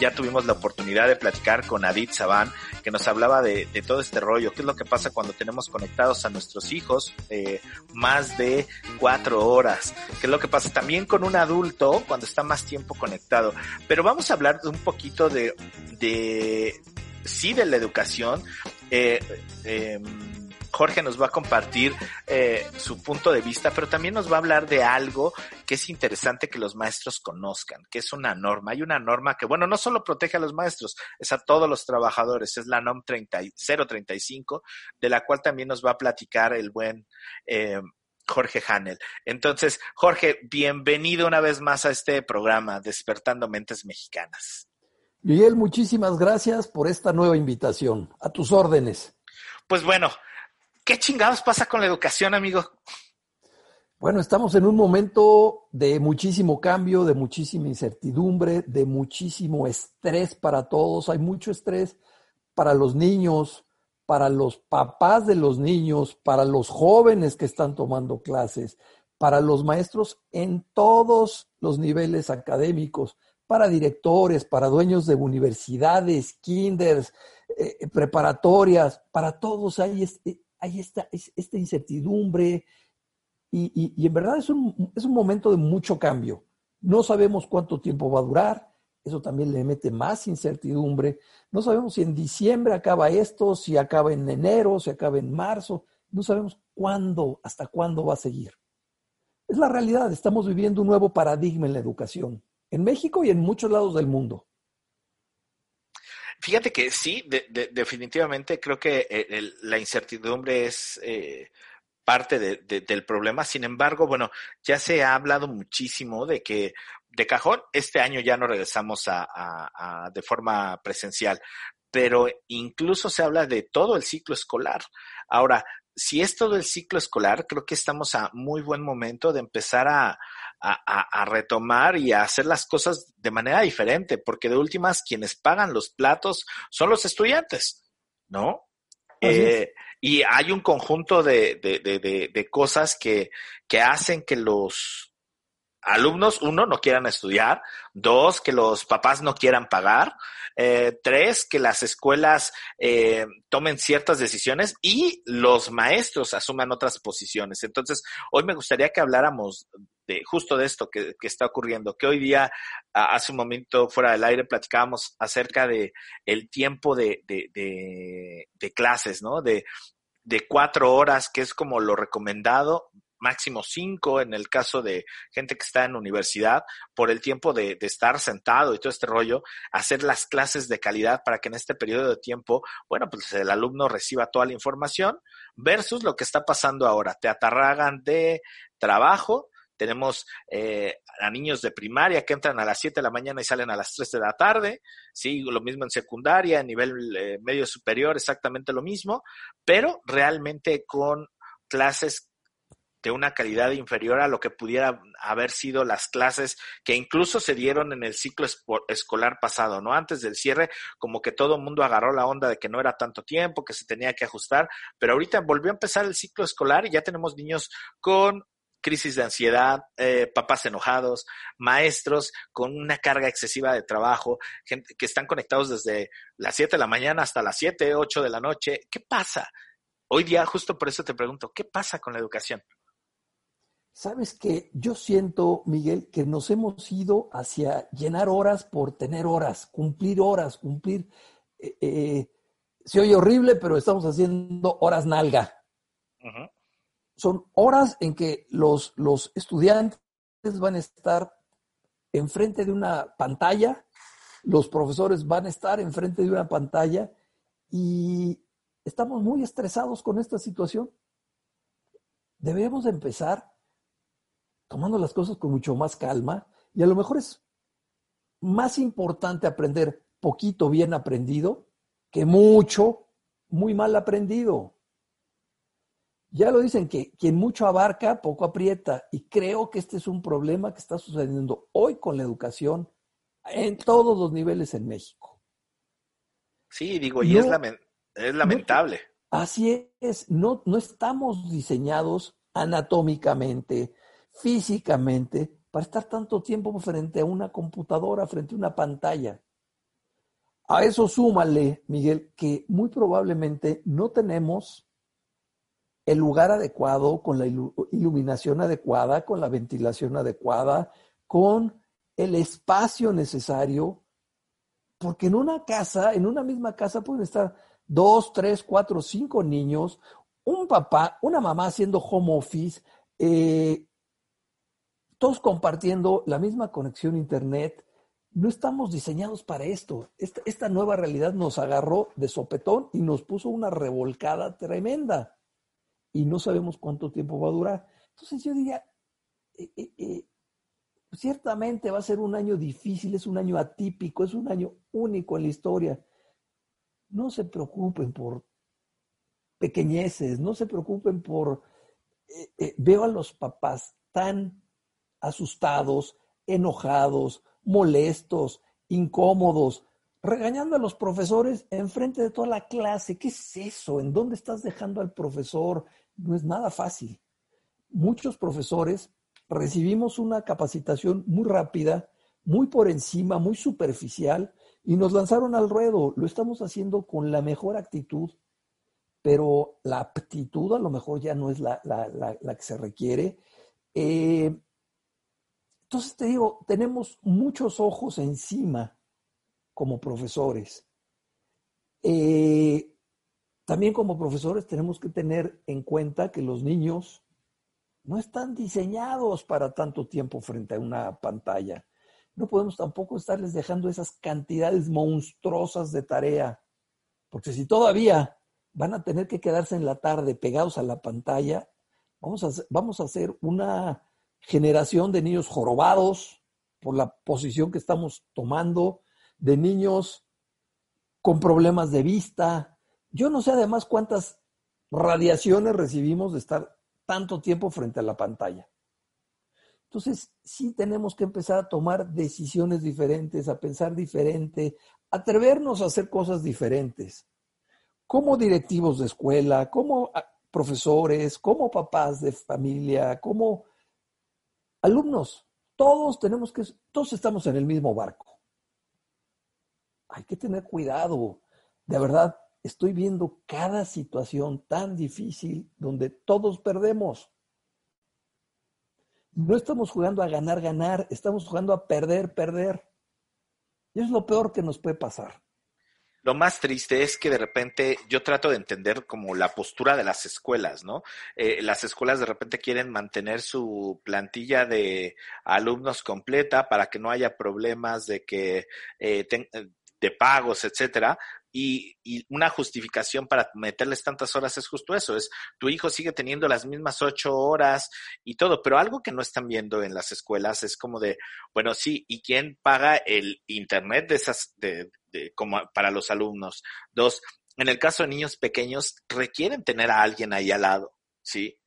Ya tuvimos la oportunidad de platicar con Adit Saban, que nos hablaba de, todo este rollo, qué es lo que pasa cuando tenemos conectados a nuestros hijos eh, más de cuatro horas, qué es lo que pasa también con un adulto cuando está más tiempo conectado. Pero vamos a hablar un poquito de, de sí, de la educación. Eh, eh, Jorge nos va a compartir eh, su punto de vista, pero también nos va a hablar de algo que es interesante que los maestros conozcan, que es una norma. Hay una norma que, bueno, no solo protege a los maestros, es a todos los trabajadores, es la NOM 30, 035, de la cual también nos va a platicar el buen eh, Jorge Hanel. Entonces, Jorge, bienvenido una vez más a este programa, Despertando Mentes Mexicanas. Miguel, muchísimas gracias por esta nueva invitación. A tus órdenes. Pues bueno, ¿qué chingados pasa con la educación, amigo? Bueno, estamos en un momento de muchísimo cambio, de muchísima incertidumbre, de muchísimo estrés para todos. Hay mucho estrés para los niños, para los papás de los niños, para los jóvenes que están tomando clases, para los maestros en todos los niveles académicos, para directores, para dueños de universidades, kinders, eh, preparatorias, para todos hay, este, hay esta, incertidumbre y, y, y en verdad es un momento de mucho cambio. No sabemos cuánto tiempo va a durar, eso también le mete más incertidumbre. No sabemos si en diciembre acaba esto, si acaba en enero, si acaba en marzo. No sabemos cuándo, hasta cuándo va a seguir. Es la realidad, estamos viviendo un nuevo paradigma en la educación, en México y en muchos lados del mundo. Fíjate que sí, de, de, definitivamente creo que el, la incertidumbre es eh, parte de, del problema. Sin embargo, bueno, ya se ha hablado muchísimo de que de cajón, este año ya no regresamos a, de forma presencial, pero incluso se habla de todo el ciclo escolar. Ahora, si es todo el ciclo escolar, creo que estamos a muy buen momento de empezar a, a, retomar y a hacer las cosas de manera diferente, porque de últimas quienes pagan los platos son los estudiantes, ¿no? Eh, y hay un conjunto de, de, de, de cosas que, que hacen que los, alumnos, uno, no quieran estudiar, dos, que los papás no quieran pagar, eh, tres, que las escuelas eh, tomen ciertas decisiones y los maestros asuman otras posiciones. Entonces, hoy me gustaría que habláramos de justo de esto que, está ocurriendo, que hoy día, hace un momento fuera del aire, platicábamos acerca de el tiempo de, de, de, clases, ¿no? De cuatro horas, que es como lo recomendado, máximo cinco en el caso de gente que está en universidad, por el tiempo de, estar sentado y todo este rollo, hacer las clases de calidad para que en este periodo de tiempo, bueno, pues el alumno reciba toda la información versus lo que está pasando ahora. Te atarragan de trabajo, tenemos eh, a niños de primaria que entran a las 7 de la mañana y salen a las 3 de la tarde, sí, lo mismo en secundaria, a nivel eh, medio superior, exactamente lo mismo, pero realmente con clases de una calidad inferior a lo que pudiera haber sido las clases que incluso se dieron en el ciclo escolar pasado, ¿no? Antes del cierre, como que todo el mundo agarró la onda de que no era tanto tiempo, que se tenía que ajustar, pero ahorita volvió a empezar el ciclo escolar y ya tenemos niños con crisis de ansiedad, eh, papás enojados, maestros con una carga excesiva de trabajo, gente que están conectados desde las 7 de la mañana hasta las 7, 8 de la noche. ¿Qué pasa? Hoy día, justo por eso te pregunto, ¿qué pasa con la educación? Sabes que yo siento, Miguel, que nos hemos ido hacia llenar horas por tener horas, cumplir horas, cumplir. Eh, eh, se oye horrible, pero estamos haciendo horas nalga. Uh -huh. Son horas en que los, los estudiantes van a estar enfrente de una pantalla, los profesores van a estar enfrente de una pantalla y estamos muy estresados con esta situación. Debemos empezar tomando las cosas con mucho más calma y a lo mejor es más importante aprender poquito bien aprendido que mucho muy mal aprendido. Ya lo dicen que quien mucho abarca, poco aprieta. Y creo que este es un problema que está sucediendo hoy con la educación en todos los niveles en México. Sí, digo, y No, es, lamen- es lamentable. Así es, no, no estamos diseñados anatómicamente, físicamente, para estar tanto tiempo frente a una computadora, frente a una pantalla. A eso súmale, Miguel, que muy probablemente no tenemos el lugar adecuado, con la ilu- iluminación adecuada, con la ventilación adecuada, con el espacio necesario, porque en una casa, en una misma casa pueden estar dos, tres, cuatro, cinco niños, un papá, una mamá haciendo home office, eh, todos compartiendo la misma conexión a internet. No estamos diseñados para esto. Esta, nueva realidad nos agarró de sopetón y nos puso una revolcada tremenda. Y no sabemos cuánto tiempo va a durar. Entonces yo diría, eh, eh, eh, ciertamente va a ser un año difícil, es un año atípico, es un año único en la historia. No se preocupen por pequeñeces, no se preocupen por... veo a los papás tan asustados, enojados, molestos, incómodos, regañando a los profesores enfrente de toda la clase. ¿Qué es eso? ¿En dónde estás dejando al profesor? No es nada fácil. Muchos profesores recibimos una capacitación muy rápida, muy por encima, muy superficial, y nos lanzaron al ruedo. Lo estamos haciendo con la mejor actitud, pero la aptitud a lo mejor ya no es la, la- la- que se requiere. Eh, entonces te digo, tenemos muchos ojos encima como profesores. Eh, también como profesores tenemos que tener en cuenta que los niños no están diseñados para tanto tiempo frente a una pantalla. No podemos tampoco estarles dejando esas cantidades monstruosas de tarea, porque si todavía van a tener que quedarse en la tarde pegados a la pantalla, vamos a, vamos a hacer una generación de niños jorobados por la posición que estamos tomando, de niños con problemas de vista. Yo no sé además cuántas radiaciones recibimos de estar tanto tiempo frente a la pantalla. Entonces, sí tenemos que empezar a tomar decisiones diferentes, a pensar diferente, atrevernos a hacer cosas diferentes. Como directivos de escuela, como profesores, como papás de familia, como alumnos, todos tenemos que, todos estamos en el mismo barco. Hay que tener cuidado. De verdad, estoy viendo cada situación tan difícil donde todos perdemos. No estamos jugando a ganar, ganar, estamos jugando a perder, perder. Y es lo peor que nos puede pasar. Lo más triste es que de repente yo trato de entender como la postura de las escuelas, ¿no? Eh, las escuelas de repente quieren mantener su plantilla de alumnos completa para que no haya problemas de que eh, ten- de pagos, etcétera. Y, y una justificación para meterles tantas horas es justo eso, es tu hijo sigue teniendo las mismas ocho horas y todo, pero algo que no están viendo en las escuelas es como de, bueno, sí, ¿y quién paga el internet de esas, de, de- como para los alumnos? Dos, en el caso de niños pequeños, requieren tener a alguien ahí al lado, ¿sí?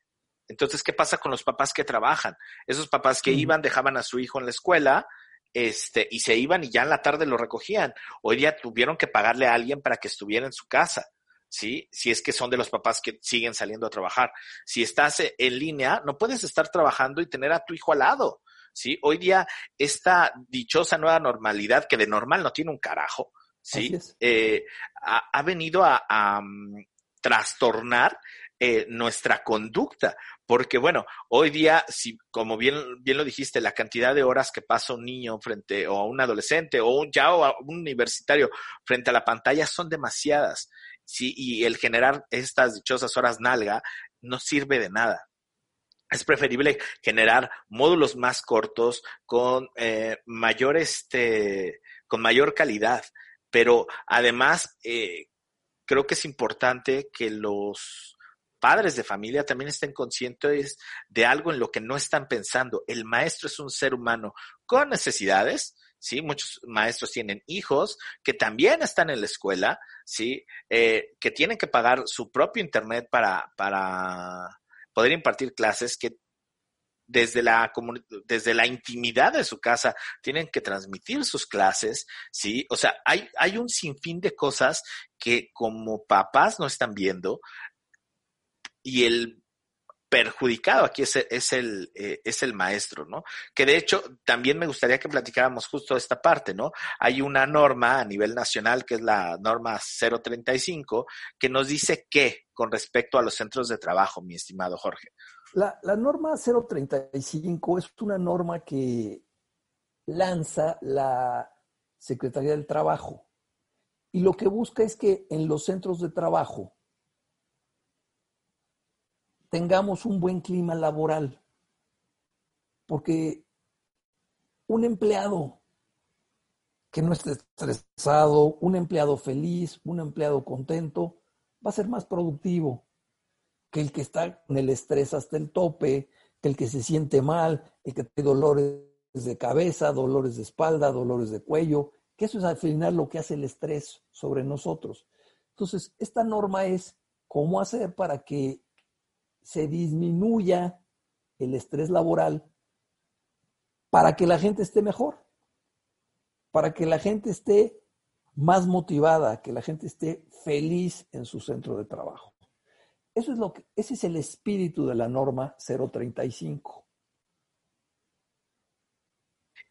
Entonces, ¿qué pasa con los papás que trabajan? Esos papás que iban, dejaban a su hijo en la escuela, este, y se iban y ya en la tarde lo recogían. Hoy día tuvieron que pagarle a alguien para que estuviera en su casa, ¿sí? Si es que son de los papás que siguen saliendo a trabajar. Si estás eh, en línea, no puedes estar trabajando y tener a tu hijo al lado, ¿sí? Hoy día, esta dichosa nueva normalidad, que de normal no tiene un carajo, ¿sí? Eh, ha, ha venido a, a, mm, trastornar eh, nuestra conducta. Porque bueno, hoy día, si como bien, bien lo dijiste, la cantidad de horas que pasa un niño frente o a un adolescente o un, ya o a un universitario frente a la pantalla son demasiadas. Sí, y el generar estas dichosas horas nalga no sirve de nada. Es preferible generar módulos más cortos con eh, mayor este, con mayor calidad. Pero además, eh, creo que es importante que los padres de familia también estén conscientes de algo en lo que no están pensando. El maestro es un ser humano con necesidades, ¿sí? Muchos maestros tienen hijos que también están en la escuela, ¿sí? Eh, que tienen que pagar su propio internet para, para poder impartir clases, que desde la, desde la intimidad de su casa tienen que transmitir sus clases, ¿sí? O sea, hay, hay un sinfín de cosas que como papás no están viendo y el perjudicado aquí es, el, eh, es el maestro, ¿no? Que de hecho también me gustaría que platicáramos justo esta parte, ¿no? Hay una norma a nivel nacional que es la norma 035 que nos dice qué con respecto a los centros de trabajo, mi estimado Jorge. La, la norma 035 es una norma que lanza la Secretaría del Trabajo y lo que busca es que en los centros de trabajo tengamos un buen clima laboral, porque un empleado que no esté estresado, un empleado feliz, un empleado contento, va a ser más productivo que el que está con el estrés hasta el tope, que el que se siente mal, el que tiene dolores de cabeza, dolores de espalda, dolores de cuello, que eso es al final lo que hace el estrés sobre nosotros. Entonces, esta norma es cómo hacer para que se disminuya el estrés laboral para que la gente esté mejor, para que la gente esté más motivada, que la gente esté feliz en su centro de trabajo. Eso es lo que, ese es el espíritu de la norma 035.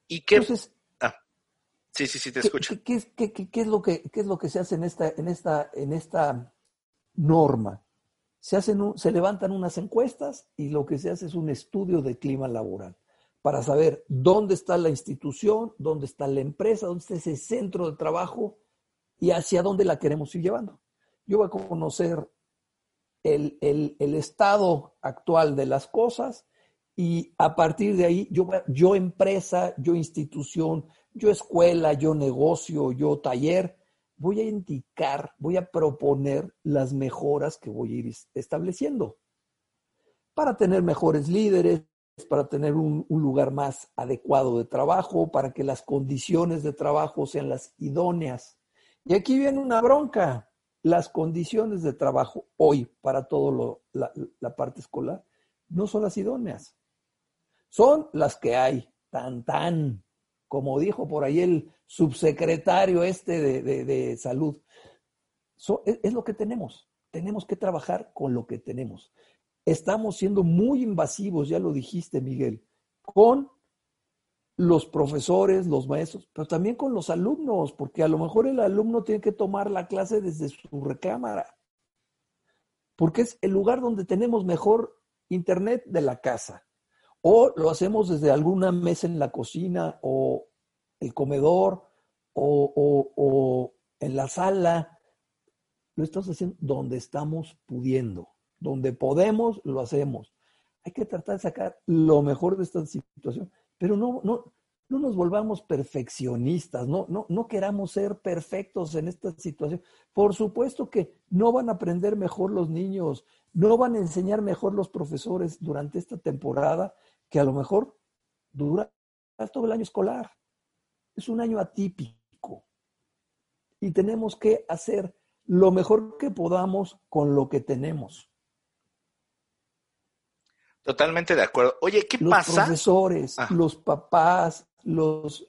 ¿Y qué? Entonces, Ah, sí, sí, sí, te ¿qué, escucho. qué- qué es- qué- qué- qué es lo que, qué es lo que se hace en esta, en esta, en esta norma? Se, hacen un- se levantan unas encuestas y lo que se hace es un estudio de clima laboral para saber dónde está la institución, dónde está la empresa, dónde está ese centro de trabajo y hacia dónde la queremos ir llevando. Yo voy a conocer el, el- estado actual de las cosas y a partir de ahí yo, yo empresa, yo institución, yo escuela, yo negocio, yo taller, voy a indicar, voy a proponer las mejoras que voy a ir es- estableciendo para tener mejores líderes, para tener un, lugar más adecuado de trabajo, para que las condiciones de trabajo sean las idóneas. Y aquí viene una bronca. Las condiciones de trabajo hoy para toda la, parte escolar no son las idóneas. Son las que hay, tan, tan, como dijo por ahí el subsecretario este de, de- salud. Es, es lo que tenemos. Tenemos que trabajar con lo que tenemos. Estamos siendo muy invasivos, ya lo dijiste, Miguel, con los profesores, los maestros, pero también con los alumnos, porque a lo mejor el alumno tiene que tomar la clase desde su recámara, porque es el lugar donde tenemos mejor internet de la casa. O lo hacemos desde alguna mesa en la cocina o el comedor o, o- o en la sala. Lo estamos haciendo donde estamos pudiendo. Donde podemos, lo hacemos. Hay que tratar de sacar lo mejor de esta situación, pero no, no, no nos volvamos perfeccionistas, no, no, no queramos ser perfectos en esta situación. Por supuesto que no van a aprender mejor los niños, no van a enseñar mejor los profesores durante esta temporada que a lo mejor dura todo el año escolar. Es un año atípico y tenemos que hacer lo mejor que podamos con lo que tenemos. Totalmente de acuerdo. Oye, ¿qué Los pasa? profesores, Ah. los papás, los...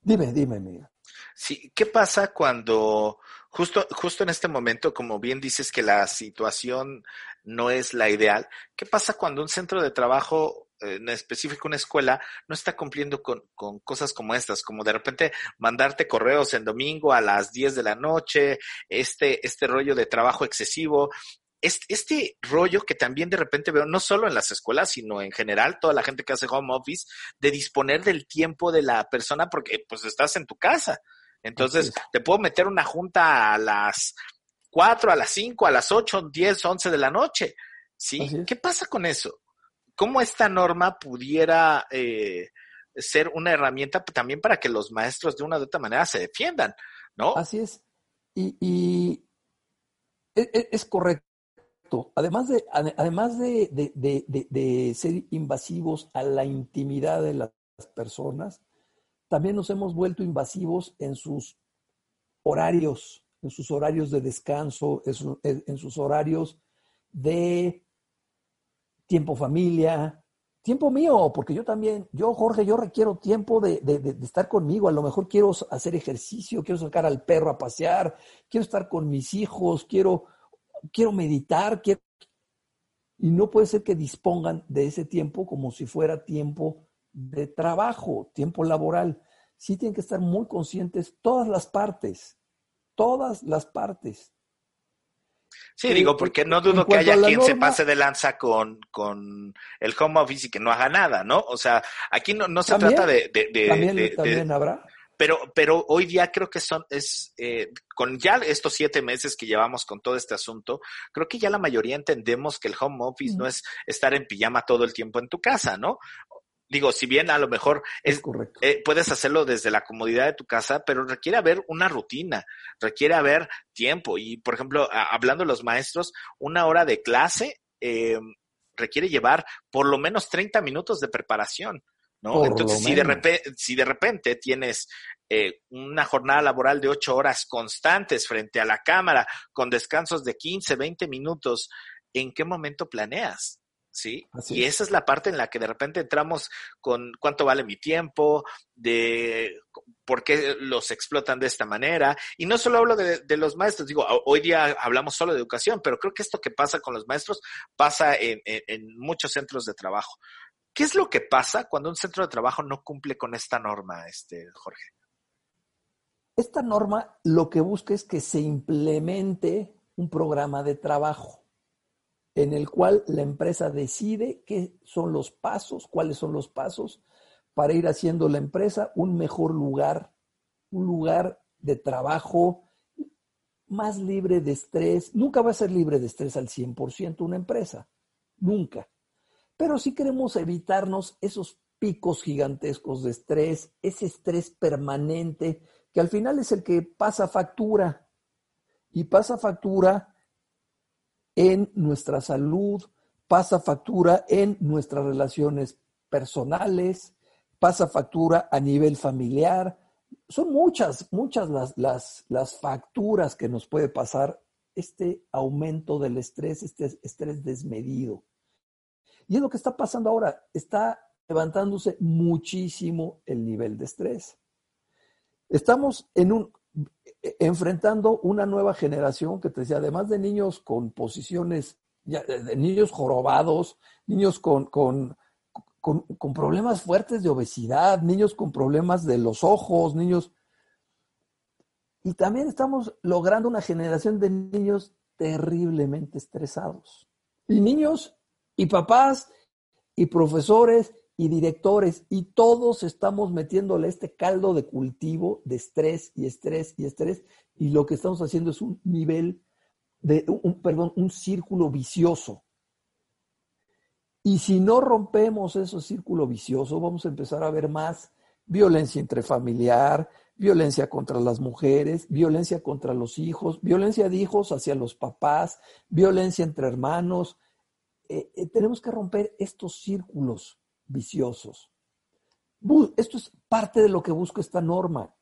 Dime, dime, Miguel. Sí, ¿qué pasa cuando justo, justo en este momento, como bien dices que la situación no es la ideal, ¿qué pasa cuando un centro de trabajo, en específico una escuela, no está cumpliendo con, con cosas como estas, como de repente mandarte correos en domingo a las 10 de la noche, este, este rollo de trabajo excesivo, este, este rollo que también de repente veo, no solo en las escuelas, sino en general, toda la gente que hace home office, de disponer del tiempo de la persona porque pues estás en tu casa. Entonces, es. te puedo meter una junta a las 4, a las 5, a las 8, 10, 11 de la noche. ¿Sí? Es. ¿Qué pasa con eso? ¿Cómo esta norma pudiera eh, ser una herramienta también para que los maestros de una u otra manera se defiendan? ¿No? Así es. Y, y e- e- es, correcto. Además de, ade- además de, de- de- de- ser invasivos a la intimidad de las personas, también nos hemos vuelto invasivos en sus horarios, en sus horarios de descanso, en, en- sus horarios de tiempo familia, tiempo mío, porque yo también, yo Jorge, yo requiero tiempo de- de- de estar conmigo, a lo mejor quiero hacer ejercicio, quiero sacar al perro a pasear, quiero estar con mis hijos, quiero, quiero meditar, quiero... Y no puede ser que dispongan de ese tiempo como si fuera tiempo de trabajo, tiempo laboral. Sí tienen que estar muy conscientes todas las partes, todas las partes. Sí, digo, porque no dudo que haya quien se pase de lanza con, con el home office y que no haga nada, ¿no? O sea, aquí no, no se También, trata de, de- de- También, de- de- también habrá. Pero, pero hoy día creo que son, es, eh, con ya estos siete meses que llevamos con todo este asunto, creo que ya la mayoría entendemos que el home office no es estar en pijama todo el tiempo en tu casa, ¿no? Digo, si bien a lo mejor Es es, correcto. eh, puedes hacerlo desde la comodidad de tu casa, pero requiere haber una rutina, requiere haber tiempo. Y, por ejemplo, a- hablando de los maestros, una hora de clase eh, requiere llevar por lo menos 30 minutos de preparación, ¿no? Por Entonces, si de, repente, si de repente tienes eh, una jornada laboral de ocho horas constantes frente a la cámara, con descansos de 15, 20 minutos, ¿en qué momento planeas? ¿Sí? Así y es. esa es la parte en la que de repente entramos con cuánto vale mi tiempo, de por qué los explotan de esta manera. Y no solo hablo de, de los maestros, digo, ho- hoy día hablamos solo de educación, pero creo que esto que pasa con los maestros pasa en, en- en muchos centros de trabajo. ¿Qué es lo que pasa cuando un centro de trabajo no cumple con esta norma, este, Jorge? Esta norma lo que busca es que se implemente un programa de trabajo en el cual la empresa decide qué son los pasos, cuáles son los pasos para ir haciendo la empresa un mejor lugar, un lugar de trabajo más libre de estrés. Nunca va a ser libre de estrés al 100% una empresa, nunca. Pero sí queremos evitarnos esos picos gigantescos de estrés, ese estrés permanente que al final es el que pasa factura y pasa factura en nuestra salud, pasa factura en nuestras relaciones personales, pasa factura a nivel familiar. Son muchas, muchas las, las, las facturas que nos puede pasar este aumento del estrés, este estrés desmedido. Y es lo que está pasando ahora, está levantándose muchísimo el nivel de estrés. Estamos en un, enfrentando una nueva generación que te decía, además de niños con posiciones, niños jorobados, niños con, con, con, con, problemas fuertes de obesidad, niños con problemas de los ojos, niños... Y también estamos logrando una generación de niños terriblemente estresados. Y niños y papás y profesores y directores y todos estamos metiéndole este caldo de cultivo de estrés y estrés y estrés y lo que estamos haciendo es un nivel de un perdón, un círculo vicioso. Y si no rompemos ese círculo vicioso, vamos a empezar a ver más violencia intrafamiliar, violencia contra las mujeres, violencia contra los hijos, violencia de hijos hacia los papás, violencia entre hermanos. Eh, eh, tenemos que romper estos círculos viciosos. Esto es parte de lo que busca esta norma.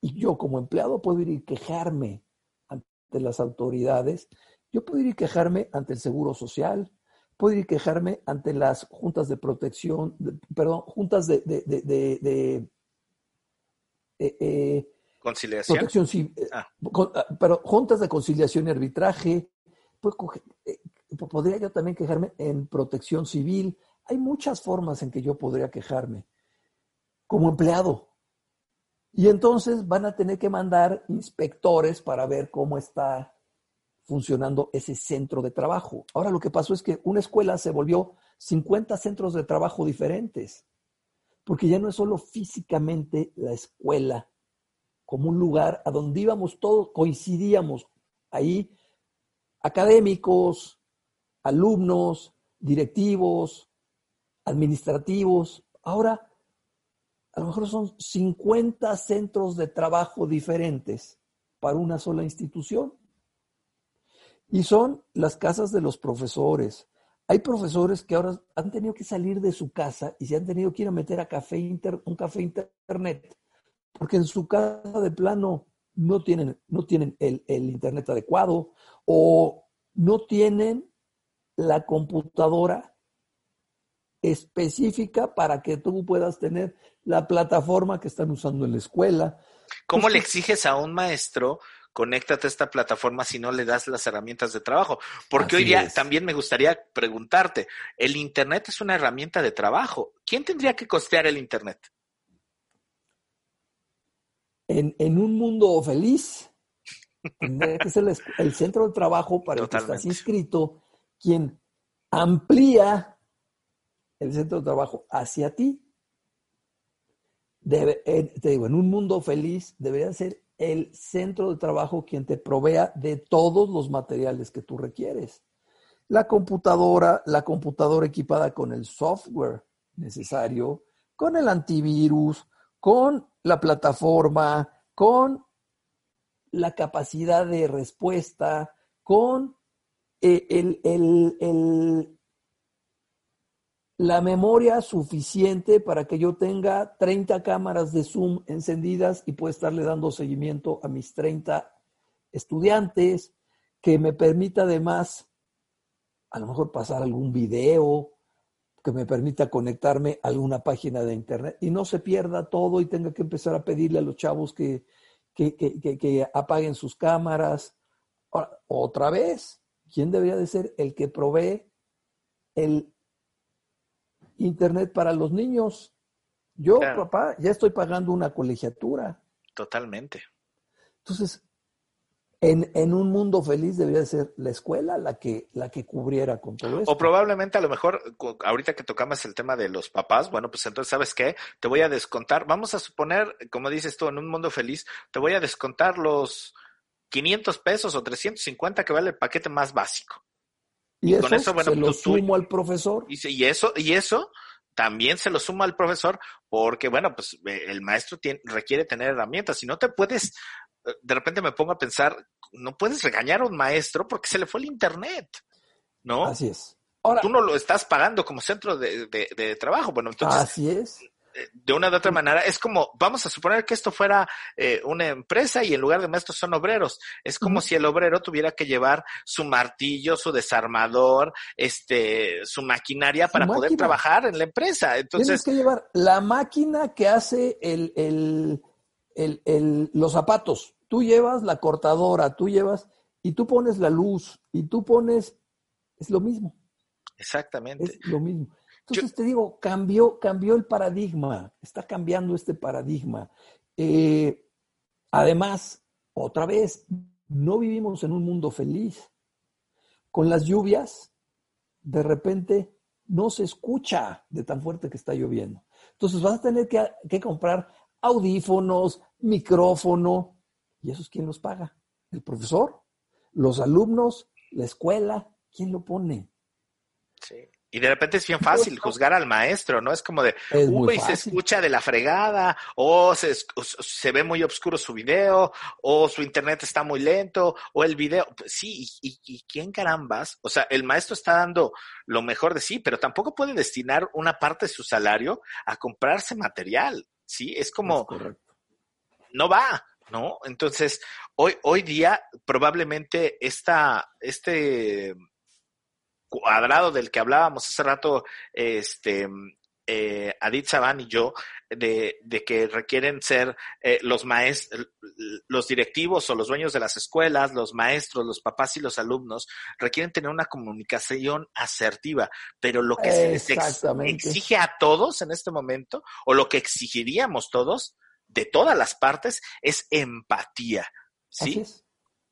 Y yo como empleado puedo ir y quejarme ante las autoridades, yo puedo ir y quejarme ante el Seguro Social, puedo ir y quejarme ante las juntas de protección, de, perdón, juntas de... de, de, de eh, conciliación. Protección ah. con, pero juntas de conciliación y arbitraje. Pues, eh, podría yo también quejarme en protección civil. Hay muchas formas en que yo podría quejarme como empleado. Y entonces van a tener que mandar inspectores para ver cómo está funcionando ese centro de trabajo. Ahora lo que pasó es que una escuela se volvió 50 centros de trabajo diferentes, porque ya no es solo físicamente la escuela como un lugar a donde íbamos todos, coincidíamos ahí, académicos, alumnos, directivos, administrativos. Ahora, a lo mejor son 50 centros de trabajo diferentes para una sola institución. Y son las casas de los profesores. Hay profesores que ahora han tenido que salir de su casa y se han tenido que ir a meter a café un café internet, porque en su casa de plano no tienen, no tienen el, el internet adecuado o no tienen la computadora específica para que tú puedas tener la plataforma que están usando en la escuela. ¿Cómo le exiges a un maestro conéctate a esta plataforma si no le das las herramientas de trabajo? Porque hoy día es. también me gustaría preguntarte, el Internet es una herramienta de trabajo. ¿Quién tendría que costear el Internet? En, en un mundo feliz, tendría que ser el, el centro de trabajo para el que estás inscrito, quien amplía el centro de trabajo hacia ti. Debe- en- te digo, en un mundo feliz debería ser el centro de trabajo quien te provea de todos los materiales que tú requieres. La computadora, la computadora equipada con el software necesario, con el antivirus, con la plataforma, con la capacidad de respuesta, con eh, el- la memoria suficiente para que yo tenga 30 cámaras de Zoom encendidas y pueda estarle dando seguimiento a mis 30 estudiantes, que me permita además a lo mejor pasar algún video, que me permita conectarme a alguna página de internet y no se pierda todo y tenga que empezar a pedirle a los chavos que, que, que- que- que apaguen sus cámaras. Ahora, otra vez, ¿quién debería de ser el que provee el internet para los niños? Yo, Claro. papá, ya estoy pagando una colegiatura. Totalmente. Entonces, en, en un mundo feliz debería de ser la escuela la que, la que cubriera con todo esto. O probablemente a lo mejor, ahorita que tocamos el tema de los papás, bueno, pues entonces, ¿sabes qué? Te voy a descontar, vamos a suponer, como dices tú, en un mundo feliz, te voy a descontar los 500 pesos o 350 que vale el paquete más básico. y y eso, con eso, bueno, se lo tú- tú- sumo al profesor. Y eso, y eso también se lo suma al profesor porque, bueno, pues eh, el maestro tiene- requiere tener herramientas. Si no te puedes, eh, de repente me pongo a pensar, no puedes regañar a un maestro porque se le fue el internet, ¿no? Así es. Ahora, Tú no lo estás pagando como centro de, de- de trabajo. Bueno, entonces, así es. De una de otra manera, es como, vamos a suponer que esto fuera eh, una empresa y en lugar de maestros son obreros. Es como si el obrero tuviera que llevar su martillo, su desarmador, este, su maquinaria Su para poder trabajar en la empresa. Tienes Entonces, que llevar la máquina que hace el, el- el- el- los zapatos. Tú llevas la cortadora, tú llevas y tú pones la luz y tú pones, es lo mismo, exactamente. es lo mismo. Entonces te digo, cambió, cambió el paradigma, está cambiando este paradigma. Eh, además, otra vez, no vivimos en un mundo feliz. Con las lluvias, de repente no se escucha de tan fuerte que está lloviendo. Entonces vas a tener que, que comprar audífonos, micrófono, ¿y eso es quién los paga? ¿El profesor? ¿Los alumnos? ¿La escuela? ¿Quién lo pone? Sí. Y de repente es bien fácil juzgar al maestro, ¿no? Es como de, Es uy, se escucha de la fregada, o se, se ve muy oscuro su video, o su internet está muy lento, o el video. Pues Sí, y, y- y quién carambas? O sea, el maestro está dando lo mejor de sí, pero tampoco puede destinar una parte de su salario a comprarse material, ¿sí? Es como, Es no va, ¿no? Entonces, hoy, hoy día probablemente esta, este cuadrado del que hablábamos hace rato, este, eh, Adit Saban y yo, de, de que requieren ser eh, los maestros, los directivos o los dueños de las escuelas, los maestros, los papás y los alumnos, requieren tener una comunicación asertiva, pero lo que se les ex- Exactamente. exige a todos en este momento, o lo que exigiríamos todos, de todas las partes, es empatía. ¿Sí?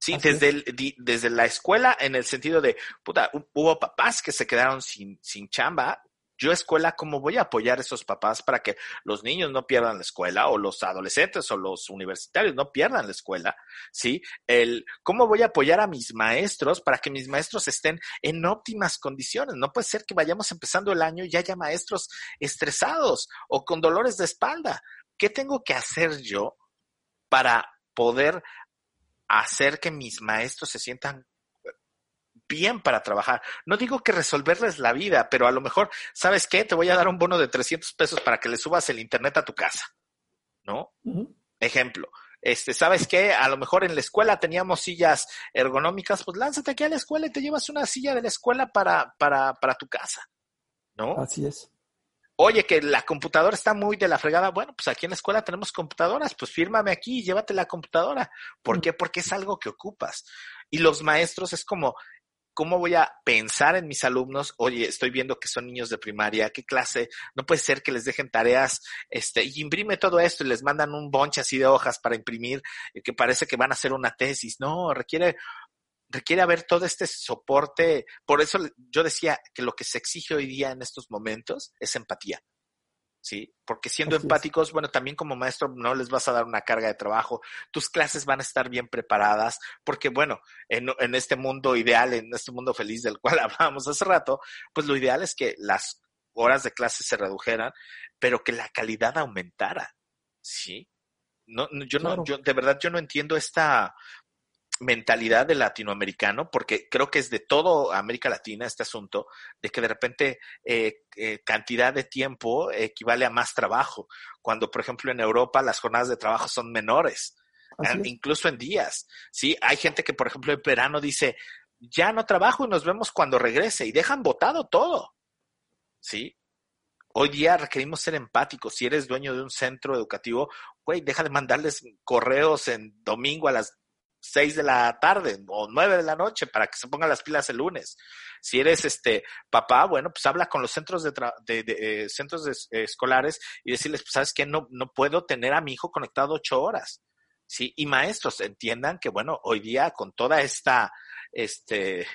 Sí, Así desde, el- di- desde la escuela, en el sentido de, puta, hu- hubo papás que se quedaron sin, sin chamba. Yo, escuela, ¿cómo voy a apoyar a esos papás para que los niños no pierdan la escuela o los adolescentes o los universitarios no pierdan la escuela? ¿Sí? El, ¿cómo voy a apoyar a mis maestros para que mis maestros estén en óptimas condiciones? No puede ser que vayamos empezando el año y ya haya maestros estresados o con dolores de espalda. ¿Qué tengo que hacer yo para poder hacer que mis maestros se sientan bien para trabajar. No digo que resolverles la vida, pero a lo mejor, ¿sabes qué? Te voy a dar un bono de 300 pesos para que le subas el internet a tu casa, ¿no? Ejemplo. Este, ¿sabes qué? A lo mejor en la escuela teníamos sillas ergonómicas, pues lánzate aquí a la escuela y te llevas una silla de la escuela para, para, para tu casa, ¿no? Así es. Oye, que la computadora está muy de la fregada. Bueno, pues aquí en la escuela tenemos computadoras, pues fírmame aquí y llévate la computadora. ¿Por qué? Porque es algo que ocupas. Y los maestros es como, ¿cómo voy a pensar en mis alumnos? Oye, estoy viendo que son niños de primaria, ¿qué clase? No puede ser que les dejen tareas, este, y imprime todo esto y les mandan un bonche así de hojas para imprimir, eh, que parece que van a hacer una tesis. No, requiere requiere haber todo este soporte. Por eso yo decía que lo que se exige hoy día en estos momentos es empatía. ¿Sí? Porque siendo Así es. empáticos, bueno, también como maestro no les vas a dar una carga de trabajo, tus clases van a estar bien preparadas, porque bueno, en, en este mundo ideal, en este mundo feliz del cual hablábamos hace rato, pues lo ideal es que las horas de clase se redujeran, pero que la calidad aumentara, ¿sí? No, no, yo Claro. no, yo de verdad yo no entiendo esta mentalidad del latinoamericano, porque creo que es de todo América Latina este asunto, de que de repente eh, eh, cantidad de tiempo equivale a más trabajo, cuando por ejemplo en Europa las jornadas de trabajo son menores, es. incluso en días, ¿sí? Hay gente que por ejemplo en verano dice, ya no trabajo y nos vemos cuando regrese y dejan botado todo, ¿sí? Hoy día requerimos ser empáticos. Si eres dueño de un centro educativo, güey, deja de mandarles correos en domingo a las 6 de la tarde o 9 de la noche para que se pongan las pilas el lunes. Si eres este papá, bueno, pues habla con los centros de, eh, centros de- escolares y decirles, pues sabes que no, no puedo tener a mi hijo conectado ocho horas. Sí, y maestros entiendan que bueno, hoy día con toda esta este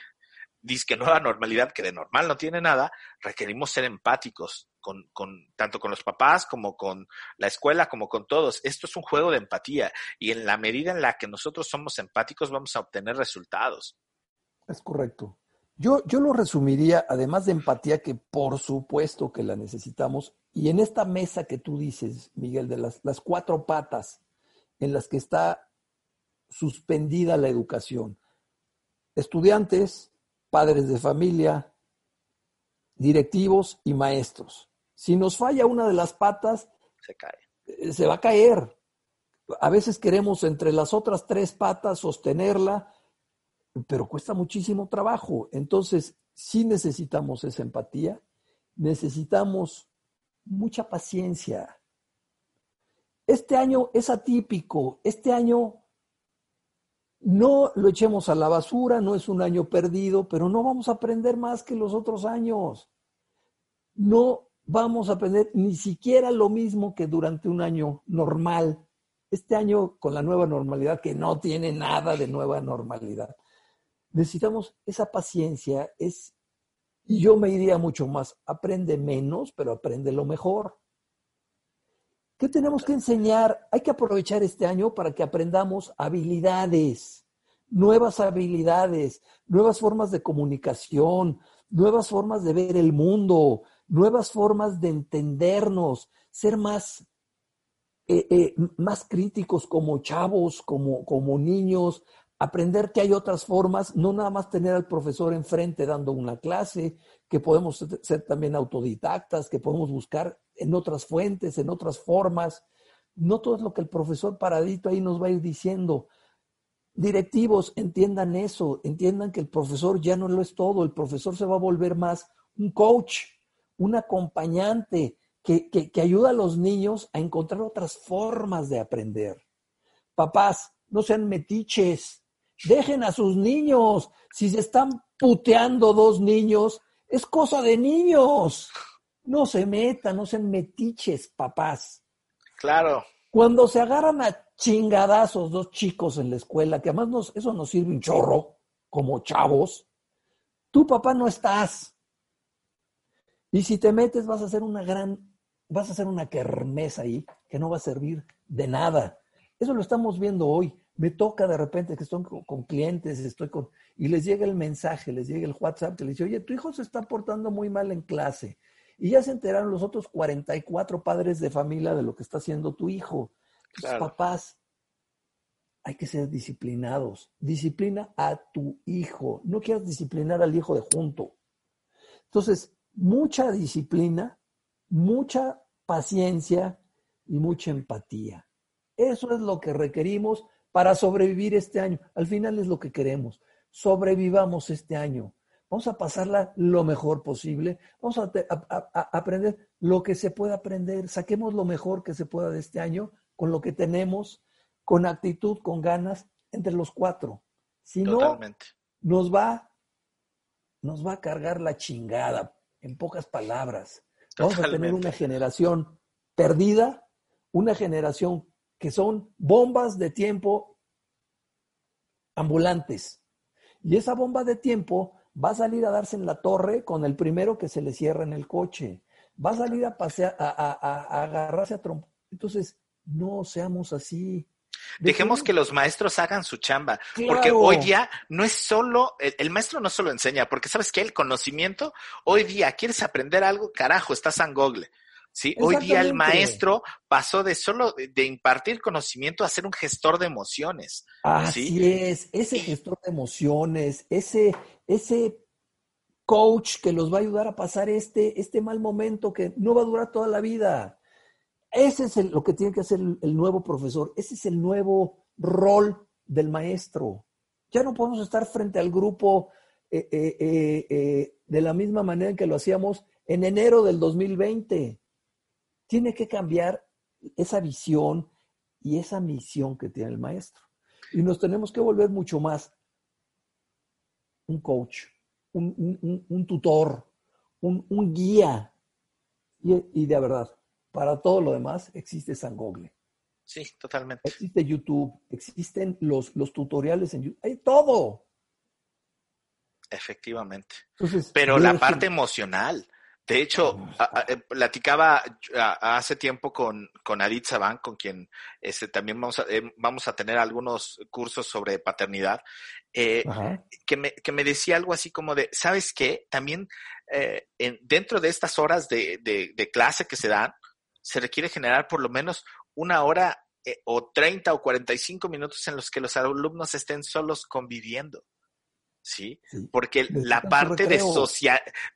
disque nueva normalidad que de normal no tiene nada, requerimos ser empáticos con, con tanto con los papás como con la escuela como con todos. Esto es un juego de empatía y en la medida en la que nosotros somos empáticos vamos a obtener resultados. Es correcto. Yo, yo lo resumiría, además de empatía, que por supuesto que la necesitamos, y en esta mesa que tú dices, Miguel, de las, las cuatro patas en las que está suspendida la educación, estudiantes, padres de familia, directivos y maestros. Si nos falla una de las patas, Se cae. eh, se va a caer. A veces queremos entre las otras tres patas sostenerla, pero cuesta muchísimo trabajo. Entonces, sí necesitamos esa empatía, necesitamos mucha paciencia. Este año es atípico, este año no lo echemos a la basura, no es un año perdido, pero no vamos a aprender más que los otros años. No vamos a aprender ni siquiera lo mismo que durante un año normal. Este año con la nueva normalidad, que no tiene nada de nueva normalidad. Necesitamos esa paciencia, es, y yo me iría mucho más, aprende menos, pero aprende lo mejor. ¿Qué tenemos que enseñar? Hay que aprovechar este año para que aprendamos habilidades, nuevas habilidades, nuevas formas de comunicación, nuevas formas de ver el mundo, nuevas formas de entendernos, ser más, eh, eh, más críticos como chavos, como, como niños, aprender que hay otras formas, no nada más tener al profesor enfrente dando una clase, que podemos ser- ser también autodidactas, que podemos buscar en otras fuentes, en otras formas. No todo es lo que el profesor paradito ahí nos va a ir diciendo. Directivos, entiendan eso, entiendan que el profesor ya no lo es todo, el profesor se va a volver más un coach, un acompañante que, que, que ayuda a los niños a encontrar otras formas de aprender. Papás, no sean metiches, dejen a sus niños. Si se están puteando dos niños, es cosa de niños. No se metan, no sean metiches, papás. Claro, Cuando se agarran a chingadazos dos chicos en la escuela, que además nos, eso nos sirve un chorro, como chavos, tú papá no estás. Y si te metes vas a hacer una gran, vas a hacer una kermés ahí que no va a servir de nada. Eso lo estamos viendo hoy. Me toca de repente que estoy con, con clientes, estoy con, y les llega el mensaje, les llega el WhatsApp que les dice, oye, tu hijo se está portando muy mal en clase. Y ya se enteraron los otros 44 padres de familia de lo que está haciendo tu hijo. Claro. papás, hay que ser disciplinados. Disciplina a tu hijo. No quieras disciplinar al hijo de junto. Entonces, mucha disciplina, mucha paciencia y mucha empatía. Eso es lo que requerimos para sobrevivir este año. Al final es lo que queremos. Sobrevivamos este año. Vamos a pasarla lo mejor posible, vamos a, aprender lo que se pueda aprender, saquemos lo mejor que se pueda de este año con lo que tenemos, con actitud, con ganas, entre los cuatro. Si no, nos va, nos va a cargar la chingada, en pocas palabras. Vamos a tener una generación perdida, una generación que son bombas de tiempo ambulantes. Y esa bomba de tiempo va a salir a darse en la torre con el primero que se le cierra en el coche. Va a salir a pasear, a, a- a- a agarrarse a trompo. Entonces, no seamos así. Dejemos que los maestros hagan su chamba, Claro. porque hoy día no es solo, el, el maestro no solo enseña, porque sabes que el conocimiento, hoy día quieres aprender algo, carajo, estás en Google. ¿sí? Hoy día el maestro pasó de solo de, de impartir conocimiento a ser un gestor de emociones. Así ¿sí? es, ese gestor de emociones, ese, ese coach que los va a ayudar a pasar este, este mal momento que no va a durar toda la vida. Ese es lo que tiene que hacer el, nuevo profesor, ese es el nuevo rol del maestro. Ya no podemos estar frente al grupo eh, eh, eh, de la misma manera en que lo hacíamos en enero del 2020. Tiene que cambiar esa visión y esa misión que tiene el maestro. Y nos tenemos que volver mucho más un coach, un, un- un- tutor, un, un guía. Y, y de verdad, para todo lo demás existe San Google, Sí, totalmente. existe YouTube, existen los, los tutoriales en YouTube, hay todo. Efectivamente. Entonces, Pero la parte emocional. De hecho, a- a- eh, platicaba a- hace tiempo con, con Adit Saban, con quien este, también vamos a, eh, vamos a tener algunos cursos sobre paternidad, eh, que, me, que me decía algo así como de, ¿sabes qué? También eh, en- dentro de estas horas de, de- de clase que se dan, se requiere generar por lo menos una hora eh, o 30 o 45 minutos en los que los alumnos estén solos conviviendo. ¿Sí? sí. porque la parte de,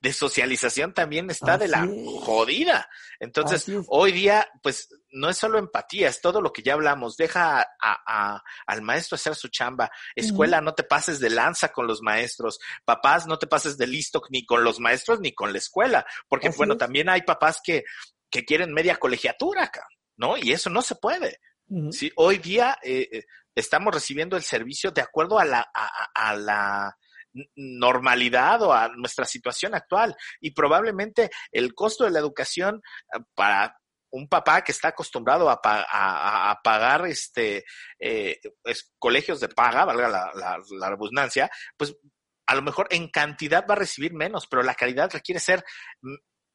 de socialización también está de la es. jodida. Entonces, hoy día, pues no es solo empatía, es todo lo que ya hablamos. Deja a- a- al maestro hacer su chamba. Escuela, no te pases de lanza con los maestros. Papás, no te pases de listo ni con los maestros ni con la escuela. Porque, Así bueno, es. también hay papás que, que quieren media colegiatura acá, ¿no? Y eso no se puede. Sí, hoy día eh, eh, estamos recibiendo el servicio de acuerdo a la, a, a- la normalidad o a nuestra situación actual. Y probablemente el costo de la educación eh, para un papá que está acostumbrado a, a- a- pagar este eh, colegios de paga, valga la, la, la redundancia, pues a lo mejor en cantidad va a recibir menos, pero la calidad requiere ser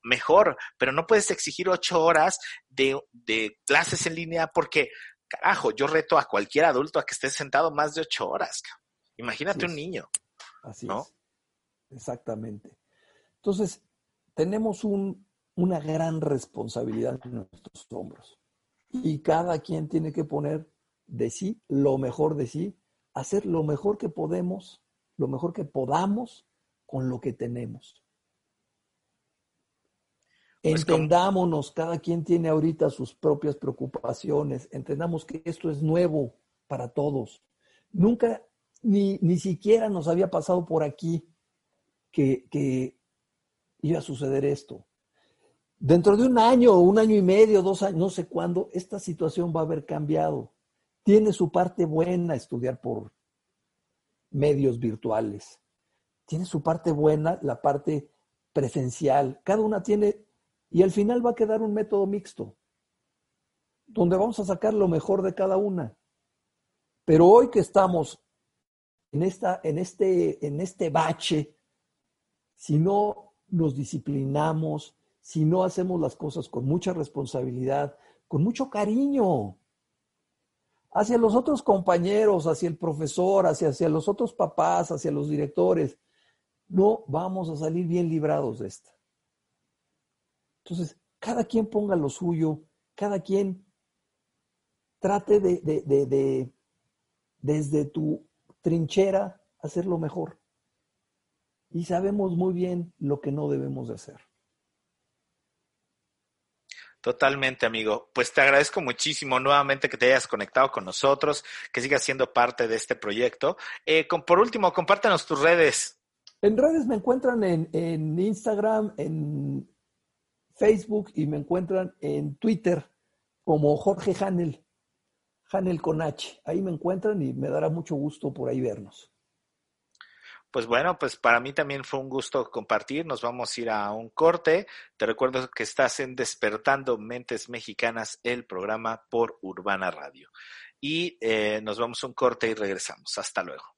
mejor, pero no puedes exigir ocho horas de, de clases en línea porque, carajo, yo reto a cualquier adulto a que esté sentado más de ocho horas. cabrón. Imagínate Así un niño. Así ¿no? es. Exactamente. Entonces, tenemos un- una gran responsabilidad en nuestros hombros. Y cada quien tiene que poner de sí lo mejor de sí, hacer lo mejor que podemos, lo mejor que podamos con lo que tenemos. Entendámonos, cada quien tiene ahorita sus propias preocupaciones, entendamos que esto es nuevo para todos. Nunca, ni, ni siquiera nos había pasado por aquí que, que iba a suceder esto. Dentro de un año, un año y medio, dos años, no sé cuándo, esta situación va a haber cambiado. Tiene su parte buena estudiar por medios virtuales. Tiene su parte buena, la parte presencial. Cada una tiene, y al final va a quedar un método mixto, donde vamos a sacar lo mejor de cada una. Pero hoy que estamos en, esta, en, este, en este bache, si no nos disciplinamos, si no hacemos las cosas con mucha responsabilidad, con mucho cariño, hacia los otros compañeros, hacia el profesor, hacia, hacia los otros papás, hacia los directores, no vamos a salir bien librados de esta. Entonces, cada quien ponga lo suyo, cada quien trate de, de, de, de desde tu trinchera hacerlo mejor. Y sabemos muy bien lo que no debemos de hacer. Totalmente, amigo. Pues te agradezco muchísimo nuevamente que te hayas conectado con nosotros, que sigas siendo parte de este proyecto. Eh, con, por último, compártanos tus redes. En redes me encuentran en, en Instagram, en Facebook y me encuentran en Twitter como Jorge Hanel, Hanel con H. Ahí me encuentran y me dará mucho gusto por ahí vernos. Pues bueno, pues para mí también fue un gusto compartir. Nos vamos a ir a un corte. Te recuerdo que estás en Despertando Mentes Mexicanas, el programa por Urbana Radio. Y eh, nos vamos a un corte y regresamos. Hasta luego.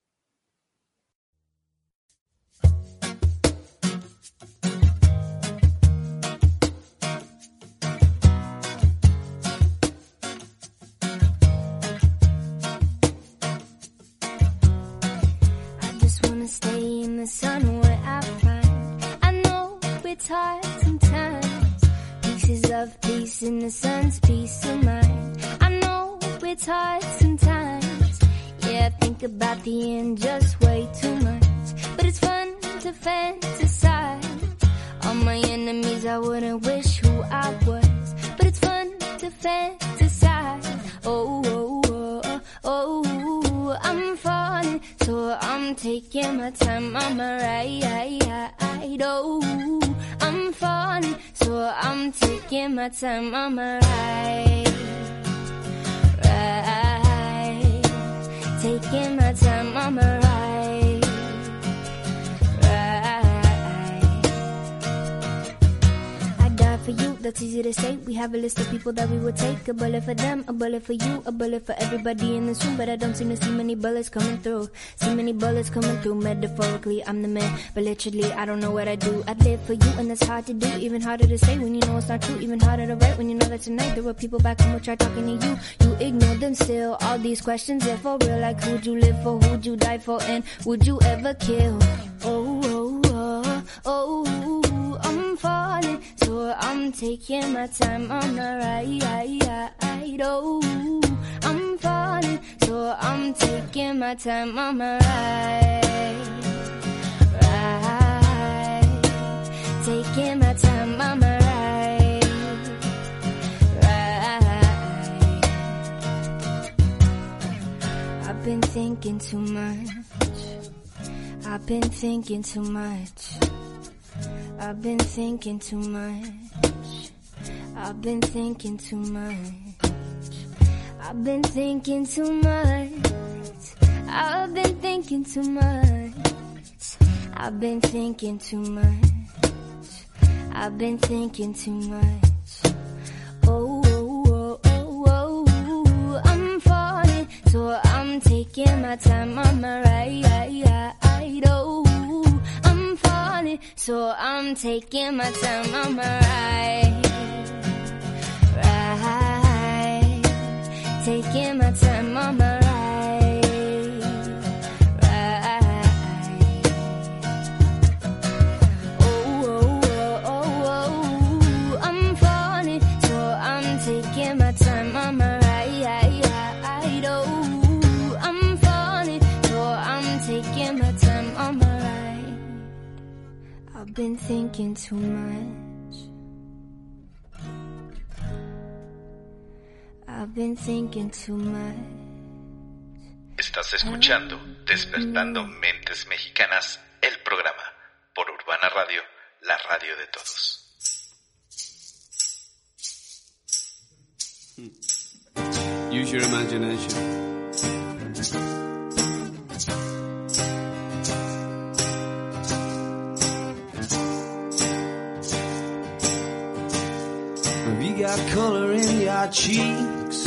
Stay in the sun where I find. I know it's hard sometimes. Pieces of peace in the sun's peace of mind. I know it's hard sometimes. Yeah, I think about the end just way too much. But it's fun to fantasize. All my enemies, I wouldn't wish who I was. But it's fun to fantasize. Oh, oh, oh, so I'm taking my time. I'm ride. Oh, I'm falling, so I'm taking my time. I'm ride. Ride. Taking my time. I'm a for you, that's easy to say. We have a list of people that we would take. A bullet for them, a bullet for you, a bullet for everybody in this room. But I don't seem to see many bullets coming through. See many bullets coming through. Metaphorically, I'm the man, but literally, I don't know what I do. I live for you, and that's hard to do. Even harder to say when you know it's not true. Even harder to write when you know that tonight there were people back home who tried talking to you. You ignore them still. All these questions, they're for real. Like who'd you live for? Who'd you die for? And would you ever kill? Oh, oh, oh, I'm falling, so I'm taking my time on the ride. Oh, I'm falling, so I'm taking my time on my ride. Ride, taking my time on my ride. Ride. I've been thinking too much. I've been thinking too much. I've been thinking too much. I've been thinking too much. I've been thinking too much. I've been thinking too much. I've been thinking too much. I've been thinking too much. Oh, oh, oh, oh, oh, I'm falling, so I'm taking my time on my ride. Oh. Ooh, I'm falling, so I'm taking my time. on my ride. right. Taking my time. on my ride. Been thinking too much. I've been thinking too much. Estás escuchando Despertando Mentes Mexicanas, el programa por Urbana Radio, la radio de todos. Use your imagination. Got color in your cheeks?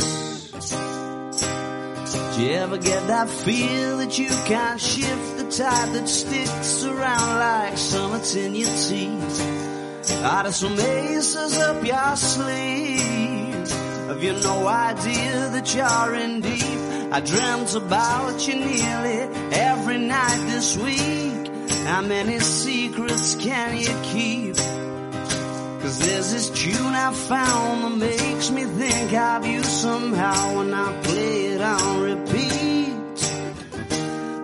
Do you ever get that feel that you can't shift the tide that sticks around like summits in your teeth? Out of some aces up your sleeve. Have you no idea that you're in deep? I dreamt about you nearly every night this week. How many secrets can you keep? Cause there's this tune I found that makes me think of you somehow when I play it on repeat.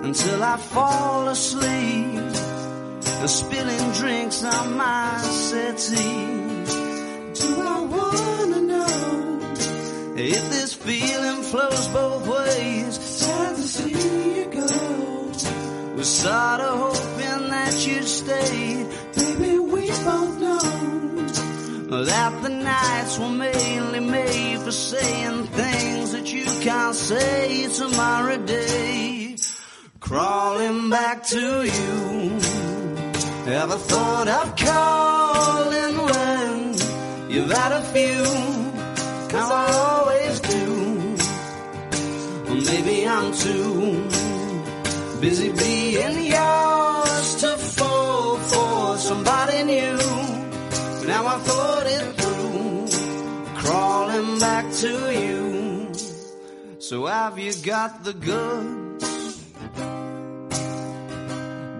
Until I fall asleep and spilling drinks on my settee. Do I wanna know if this feeling flows both ways? Sad to see you go. Was sorta hoping that you'd stay. Baby, we both know that the nights were mainly made for saying things that you can't say tomorrow day. Crawling back to you. Ever thought of calling when you've had a few? Cause I always do. Maybe I'm too busy being yours to fall for somebody new. I thought it through, crawling back to you. So have you got the goods?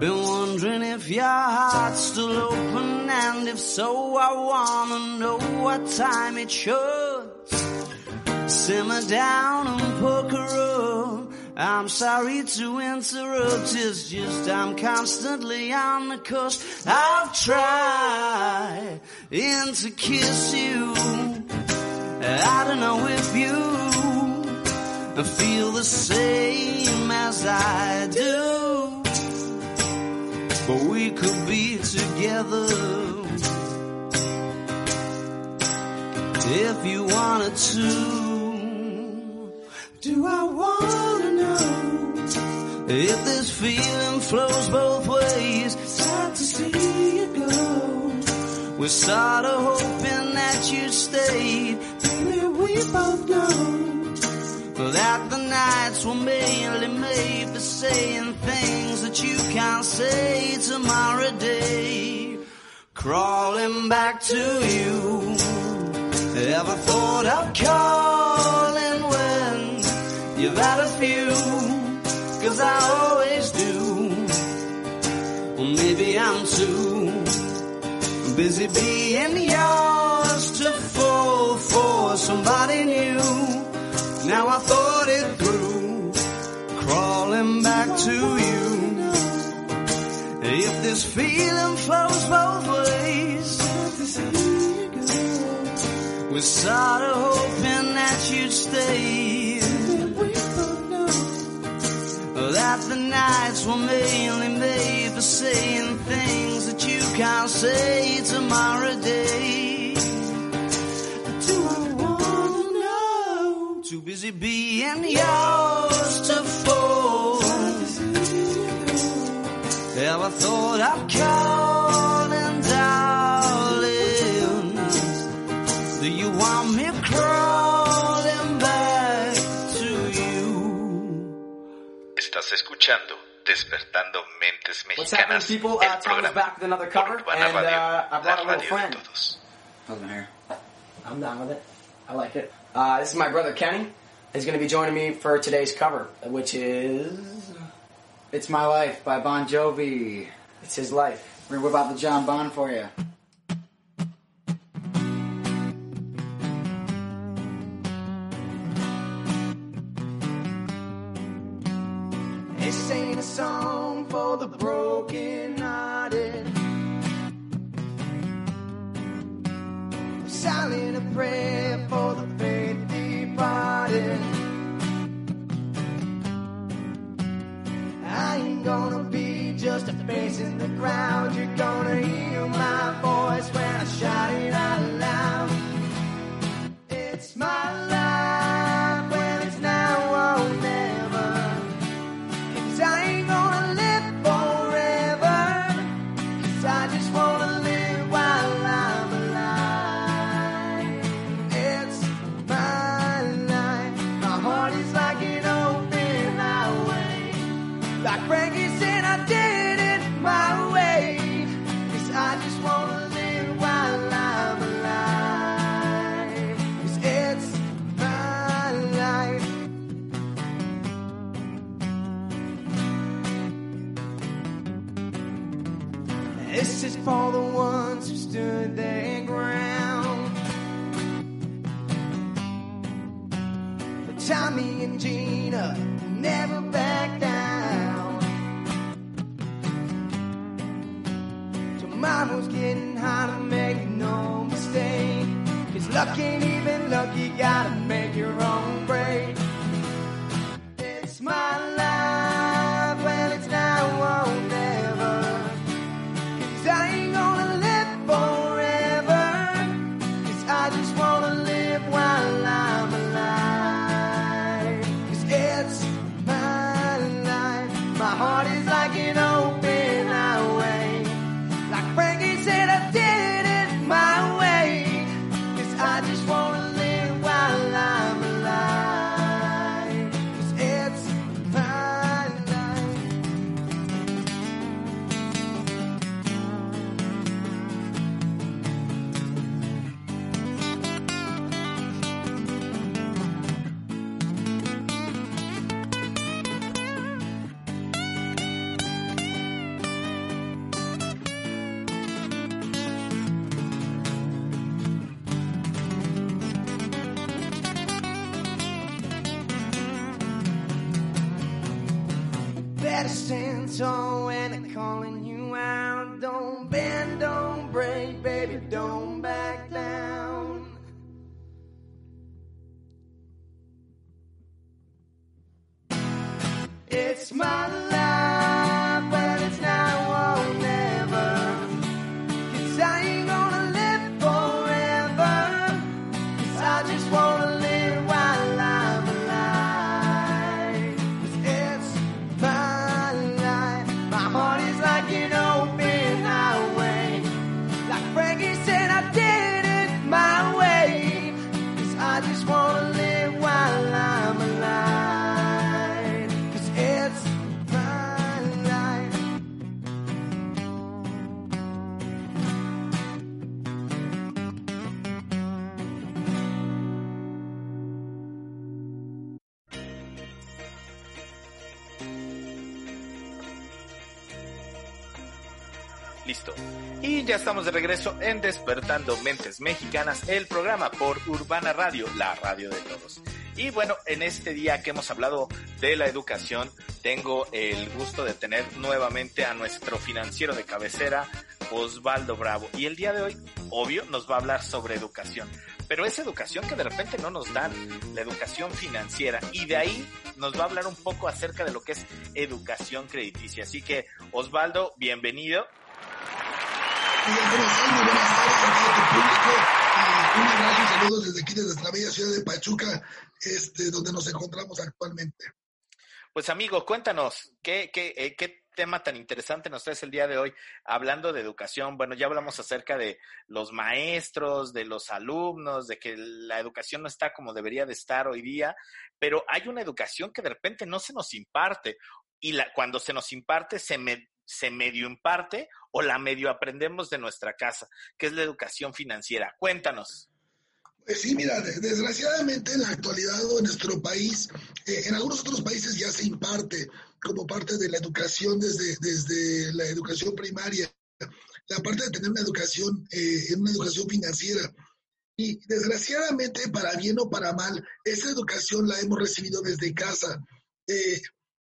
Been wondering if your heart's still open, and if so, I wanna know what time it should. Simmer down and poker up. I'm sorry to interrupt, it's just I'm constantly on the coast. I've tried to kiss you. I don't know if you feel the same as I do. But we could be together if you wanted to. Do I know if this feeling flows both ways? Sad to see you go. We're sorta hoping that you stayed. Baby, we both know that the nights were mainly made for saying things that you can't say tomorrow day. Crawling back to you. Ever thought of calling when you've had a few? Cause I always do. Well, maybe I'm too busy being yours to fall for somebody new. Now I thought it through, crawling back to you. If this feeling flows both ways, we're sorta hoping that you'd stay. That the nights were mainly made for saying things that you can't say tomorrow day. Do I wanna know? Too busy being yours to fall. Ever thought of calling, escuchando Despertando Mentes What's happening, Mexicanas, people? el Uh, programa back with another por cover, Urbana and Radio, uh, la brought a little radio de friend. todos. I'm down with it. I like it. Uh, this is my brother Kenny. He's going to be joining me for today's cover, which is It's My Life by Bon Jovi. It's His Life. We're gonna whip out the John Bon for you. The broken hearted. I'm Silent a prayer for the faith departed. I ain't gonna be just a face in the crowd. You're gonna hear my voice when I shout it out loud. Never back down. Tomorrow's getting harder, make no mistake. Cause luck ain't even luck, you gotta make your own de regreso en Despertando Mentes Mexicanas, el programa por Urbana Radio, la radio de todos. Y bueno, en este día que hemos hablado de la educación, tengo el gusto de tener nuevamente a nuestro financiero de cabecera, Osvaldo Bravo. Y el día de hoy, obvio, nos va a hablar sobre educación. Pero es educación que de repente no nos dan, la educación financiera. Y de ahí nos va a hablar un poco acerca de lo que es educación crediticia. Así que, Osvaldo, bienvenido. Buenas tardes a todo tu público. Un abrazo y saludos desde aquí, desde nuestra bella ciudad de Pachuca, este, donde nos encontramos actualmente. Pues amigo, cuéntanos, ¿qué, qué, eh, qué tema tan interesante nos traes el día de hoy hablando de educación? Bueno, ya hablamos acerca de los maestros, de los alumnos, de que la educación no está como debería de estar hoy día, pero hay una educación que de repente no se nos imparte y la, cuando se nos imparte se, me, se medio imparte o la medio aprendemos de nuestra casa, que es la educación financiera. Cuéntanos. Pues sí, mira, de- desgraciadamente en la actualidad en nuestro país, eh, en algunos otros países ya se imparte como parte de la educación desde, desde la educación primaria, la parte de tener una educación, eh, una educación financiera. Y desgraciadamente, para bien o para mal, esa educación la hemos recibido desde casa, eh,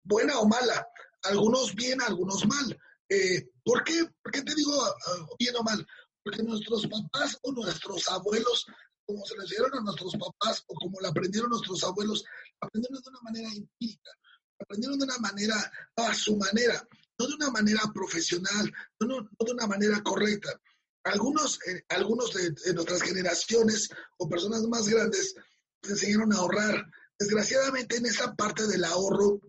buena o mala, algunos bien, algunos mal. Eh, ¿Por qué? ¿Por qué te digo ah, bien o mal? Porque nuestros papás o nuestros abuelos como se lo enseñaron a nuestros papás o como lo aprendieron nuestros abuelos, aprendieron de una manera empírica, aprendieron de una manera a su manera, no de una manera profesional, no, de una manera correcta. Algunos, eh, algunos de, de nuestras generaciones o personas más grandes nos enseñaron a ahorrar. Desgraciadamente en esa parte del ahorro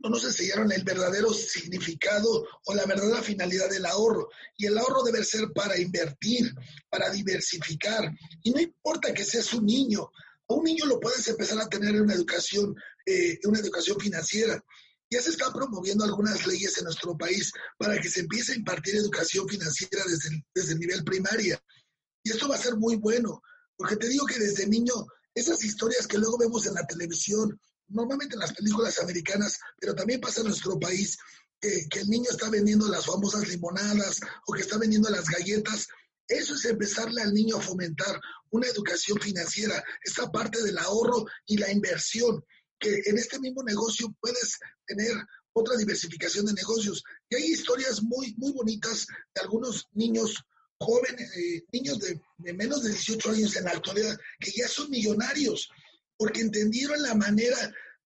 no nos enseñaron el verdadero significado o la verdadera finalidad del ahorro. Y el ahorro debe ser para invertir, para diversificar. Y no importa que seas un niño, a un niño lo puedes empezar a tener en una educación, eh, una educación financiera. Ya se están promoviendo algunas leyes en nuestro país para que se empiece a impartir educación financiera desde el, desde el nivel primaria. Y esto va a ser muy bueno, porque te digo que desde niño, esas historias que luego vemos en la televisión, normalmente en las películas americanas, pero también pasa en nuestro país, que, el niño está vendiendo las famosas limonadas o que está vendiendo las galletas. Eso es empezarle al niño a fomentar una educación financiera, esta parte del ahorro y la inversión, que en este mismo negocio puedes tener otra diversificación de negocios. Y hay historias muy, muy bonitas de algunos niños jóvenes, eh, niños de menos de 18 años en la actualidad, que ya son millonarios, porque entendieron la manera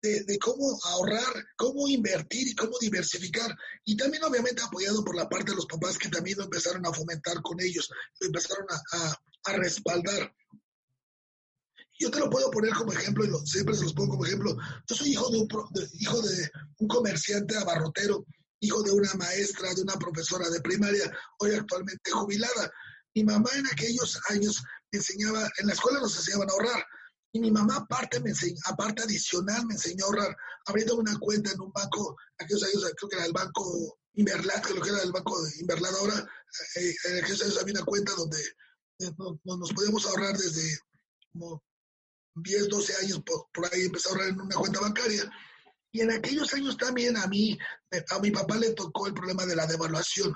de, cómo ahorrar, cómo invertir y cómo diversificar. Y también obviamente apoyado por la parte de los papás que también lo empezaron a fomentar con ellos, lo empezaron a, a, respaldar. Yo te lo puedo poner como ejemplo, y lo, siempre se los pongo como ejemplo. Yo soy hijo de, un, hijo de un comerciante abarrotero, hijo de una maestra, de una profesora de primaria, hoy actualmente jubilada. Mi mamá en aquellos años enseñaba, en la escuela nos enseñaban a ahorrar. Y mi mamá aparte, me enseñó, aparte adicional me enseñó a ahorrar, abriendo una cuenta en un banco, aquellos años creo que era el banco Inverlat, lo que era el banco Inverlat ahora, eh, en aquellos años había una cuenta donde eh, no, no, nos podíamos ahorrar desde como 10, 12 años, por, por, ahí empecé a ahorrar en una cuenta bancaria. Y en aquellos años también a mí, a mi papá le tocó el problema de la devaluación.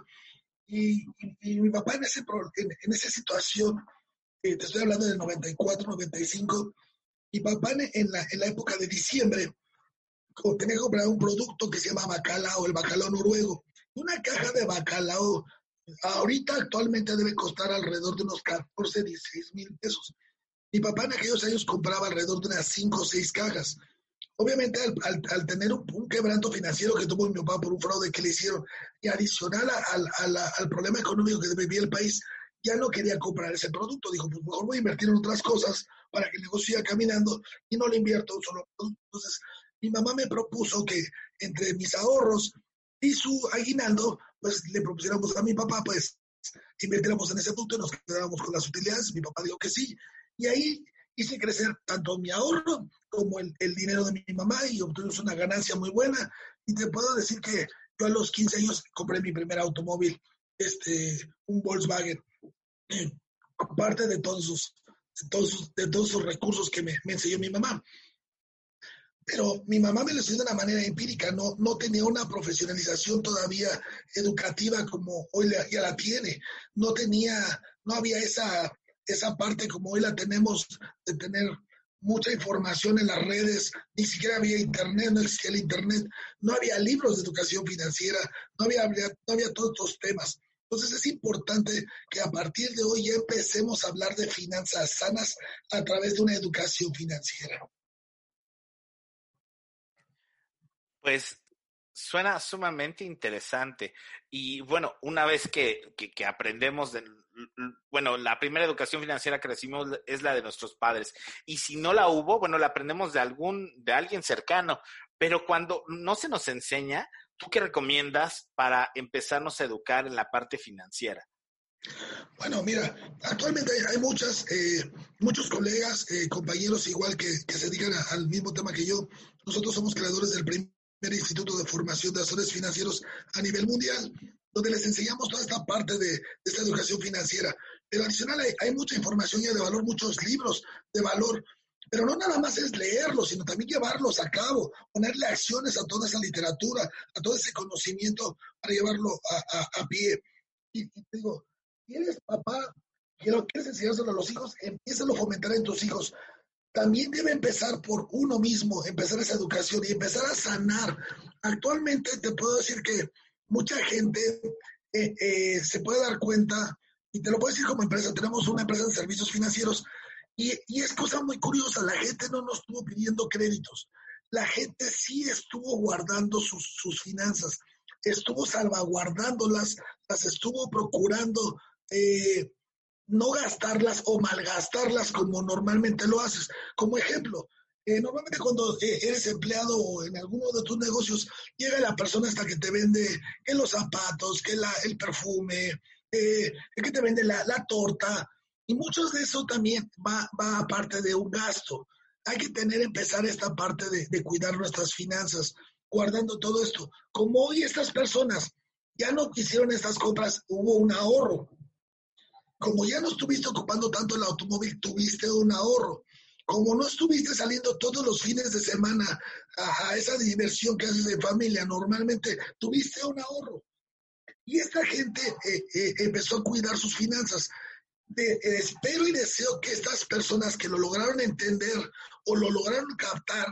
Y, y, y mi papá en, ese, en, en esa situación, eh, te estoy hablando del 94, 95, mi papá en la, época de diciembre tenía que comprar un producto que se llama bacalao, el bacalao noruego. Una caja de bacalao ahorita actualmente debe costar alrededor de unos 14, 16 mil pesos. Mi papá en aquellos años compraba alrededor de unas 5 o 6 cajas. Obviamente al, tener un, quebranto financiero que tuvo mi papá por un fraude que le hicieron y adicional al problema económico que vivía el país, ya no quería comprar ese producto. Dijo, pues mejor voy a invertir en otras cosas para que el negocio siga caminando y no le invierto un solo producto. Entonces, mi mamá me propuso que entre mis ahorros y su aguinaldo, pues le propusiéramos a mi papá, pues, invirtiéramos en ese producto y nos quedáramos con las utilidades. Mi papá dijo que sí. Y ahí hice crecer tanto mi ahorro como el, el dinero de mi mamá y obtuvimos una ganancia muy buena. Y te puedo decir que yo a los 15 años compré mi primer automóvil, este, un Volkswagen, aparte de todos sus, de todos sus, recursos que me, enseñó mi mamá. Pero mi mamá me lo enseñó de una manera empírica, no, no tenía una profesionalización todavía educativa como hoy la- ya la tiene. No tenía, no había esa, esa parte como hoy la tenemos de tener mucha información en las redes, ni siquiera había internet, no existía el internet, no había libros de educación financiera, no había- no había todos estos temas. Entonces es importante que a partir de hoy ya empecemos a hablar de finanzas sanas a través de una educación financiera. Pues suena sumamente interesante. Y bueno, una vez que, que, aprendemos de, bueno, la primera educación financiera que recibimos es la de nuestros padres. Y si no la hubo, bueno, la aprendemos de algún, de alguien cercano. Pero cuando no se nos enseña, ¿tú qué recomiendas para empezarnos a educar en la parte financiera? Bueno, mira, actualmente hay, muchas, eh, muchos colegas, eh, compañeros igual que, se dedican al mismo tema que yo. Nosotros somos creadores del primer Instituto de Formación de Asesores Financieros a nivel mundial, donde les enseñamos toda esta parte de, esta educación financiera. Pero adicional hay, hay mucha información ya de valor, muchos libros de valor, pero no nada más es leerlos, sino también llevarlos a cabo, ponerle acciones a toda esa literatura, a todo ese conocimiento para llevarlo a, a- a pie. Y, y digo, si eres papá, quiero quieres enseñárselo a los hijos, empiézalo a fomentar en tus hijos. También debe empezar por uno mismo, empezar esa educación y empezar a sanar. Actualmente te puedo decir que mucha gente eh, eh, se puede dar cuenta, y te lo puedo decir como empresa, tenemos una empresa de servicios financieros, y, es cosa muy curiosa, la gente no nos estuvo pidiendo créditos, la gente sí estuvo guardando sus, sus finanzas, estuvo salvaguardándolas, las estuvo procurando eh, no gastarlas o malgastarlas como normalmente lo haces. Como ejemplo, eh, normalmente cuando eh, eres empleado en alguno de tus negocios, llega la persona hasta que te vende los zapatos, que la, el perfume, que te vende la, la torta, y muchos de eso también va, va aparte de un gasto. Hay que tener, empezar esta parte de, de cuidar nuestras finanzas, guardando todo esto. Como hoy estas personas ya no hicieron estas compras, hubo un ahorro. Como ya no estuviste ocupando tanto el automóvil, tuviste un ahorro. Como no estuviste saliendo todos los fines de semana a, esa diversión que haces de familia, normalmente tuviste un ahorro. Y esta gente eh, eh, empezó a cuidar sus finanzas. Eh, espero y deseo que estas personas que lo lograron entender o lo lograron captar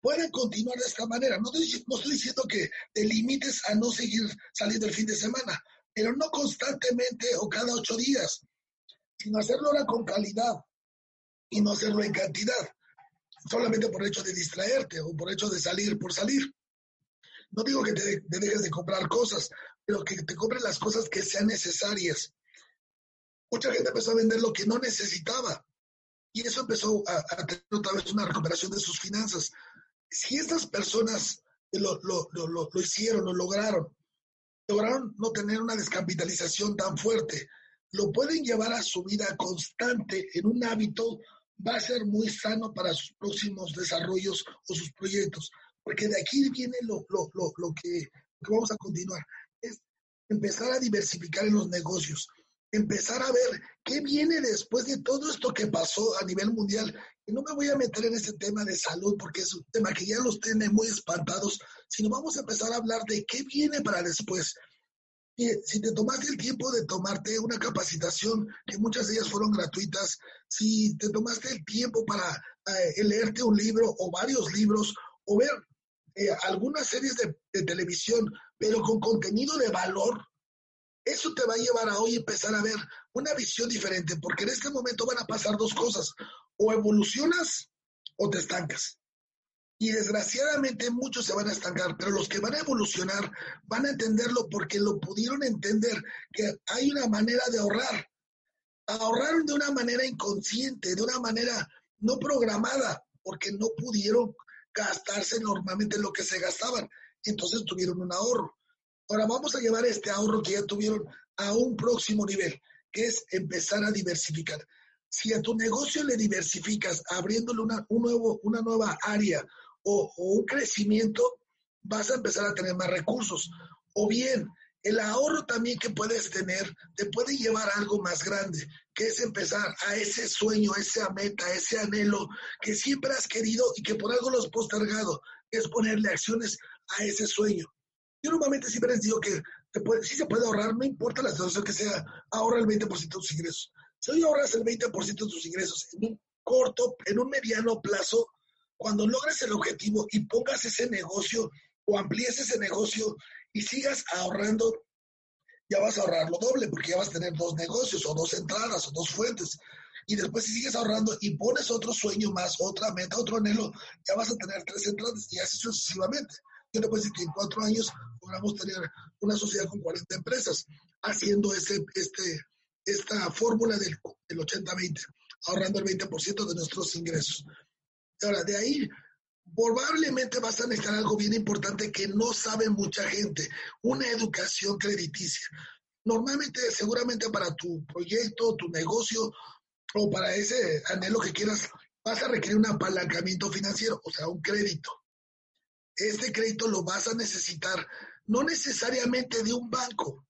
puedan continuar de esta manera. No estoy diciendo que te limites a no seguir saliendo el fin de semana, pero no constantemente o cada ocho días, sino hacerlo ahora con calidad y no hacerlo en cantidad, solamente por el hecho de distraerte o por el hecho de salir por salir. No digo que te, te dejes de comprar cosas, pero que te compres las cosas que sean necesarias. Mucha gente empezó a vender lo que no necesitaba y eso empezó a, tener otra vez una recuperación de sus finanzas. Si estas personas lo, lo, lo, lo, lo hicieron, lo lograron, lograron no tener una descapitalización tan fuerte, lo pueden llevar a su vida constante en un hábito, va a ser muy sano para sus próximos desarrollos o sus proyectos. Porque de aquí viene lo, lo, lo, lo que, que vamos a continuar, es empezar a diversificar en los negocios, empezar a ver qué viene después de todo esto que pasó a nivel mundial. Y no me voy a meter en ese tema de salud porque es un tema que ya los tiene muy espantados, sino vamos a empezar a hablar de qué viene para después. Y si te tomaste el tiempo de tomarte una capacitación, que muchas de ellas fueron gratuitas, si te tomaste el tiempo para eh, leerte un libro o varios libros, o ver eh, algunas series de, de televisión, pero con contenido de valor, eso te va a llevar a hoy empezar a ver una visión diferente, porque en este momento van a pasar dos cosas, o evolucionas o te estancas. Y desgraciadamente muchos se van a estancar, pero los que van a evolucionar van a entenderlo porque lo pudieron entender, que hay una manera de ahorrar. Ahorraron de una manera inconsciente, de una manera no programada, porque no pudieron gastarse normalmente lo que se gastaban. Entonces tuvieron un ahorro. Ahora vamos a llevar este ahorro que ya tuvieron a un próximo nivel, que es empezar a diversificar. Si a tu negocio le diversificas abriéndole una, un nuevo, una nueva área o, un crecimiento, vas a empezar a tener más recursos. O bien, el ahorro también que puedes tener te puede llevar a algo más grande, que es empezar a ese sueño, esa meta, ese anhelo que siempre has querido y que por algo lo has postergado, es ponerle acciones a ese sueño. Yo normalmente siempre les digo que te sí se puede ahorrar, no importa la situación que sea, ahorra el 20% de tus ingresos. Si hoy ahorras el 20% de tus ingresos en un corto, en un mediano plazo, cuando logres el objetivo y pongas ese negocio o amplíes ese negocio y sigas ahorrando, ya vas a ahorrar lo doble porque ya vas a tener dos negocios o dos entradas o dos fuentes. Y después si sigues ahorrando y pones otro sueño más, otra meta, otro anhelo, ya vas a tener tres entradas y así sucesivamente. Yo te puedo decir que en cuatro años logramos tener una sociedad con 40 empresas haciendo este, esta fórmula del, del 80-20, ahorrando el 20% de nuestros ingresos. Ahora, de ahí probablemente vas a necesitar algo bien importante que no sabe mucha gente, una educación crediticia. Normalmente, seguramente para tu proyecto, tu negocio o para ese anhelo que quieras, vas a requerir un apalancamiento financiero, o sea, un crédito. Este crédito lo vas a necesitar no necesariamente de un banco.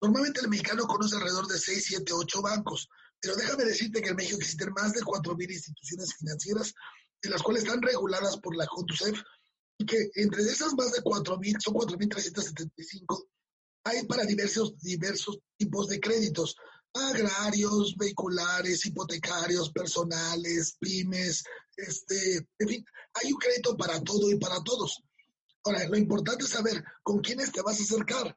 Normalmente el mexicano conoce alrededor de 6, 7, 8 bancos, pero déjame decirte que en México existen más de 4.000 instituciones financieras de las cuales están reguladas por la CONDUCEF, y que entre esas más de 4.000, son 4.375, hay para diversos, diversos tipos de créditos, agrarios, vehiculares, hipotecarios, personales, pymes, este, en fin, hay un crédito para todo y para todos. Ahora, lo importante es saber con quiénes te vas a acercar,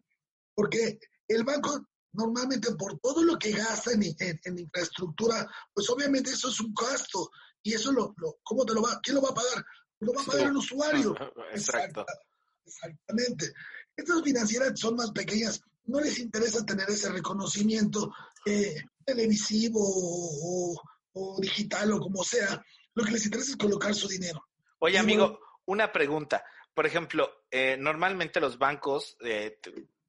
porque el banco normalmente por todo lo que gasta en, en, en infraestructura, pues obviamente eso es un gasto, y eso lo, lo, ¿cómo te lo va? ¿Quién lo va a pagar? Lo va a pagar el usuario. Exacto. Exactamente. Estas financieras son más pequeñas, no les interesa tener ese reconocimiento eh, televisivo o, o, digital o como sea. Lo que les interesa es colocar su dinero. Oye, y amigo, bueno, una pregunta. Por ejemplo, eh, normalmente los bancos eh,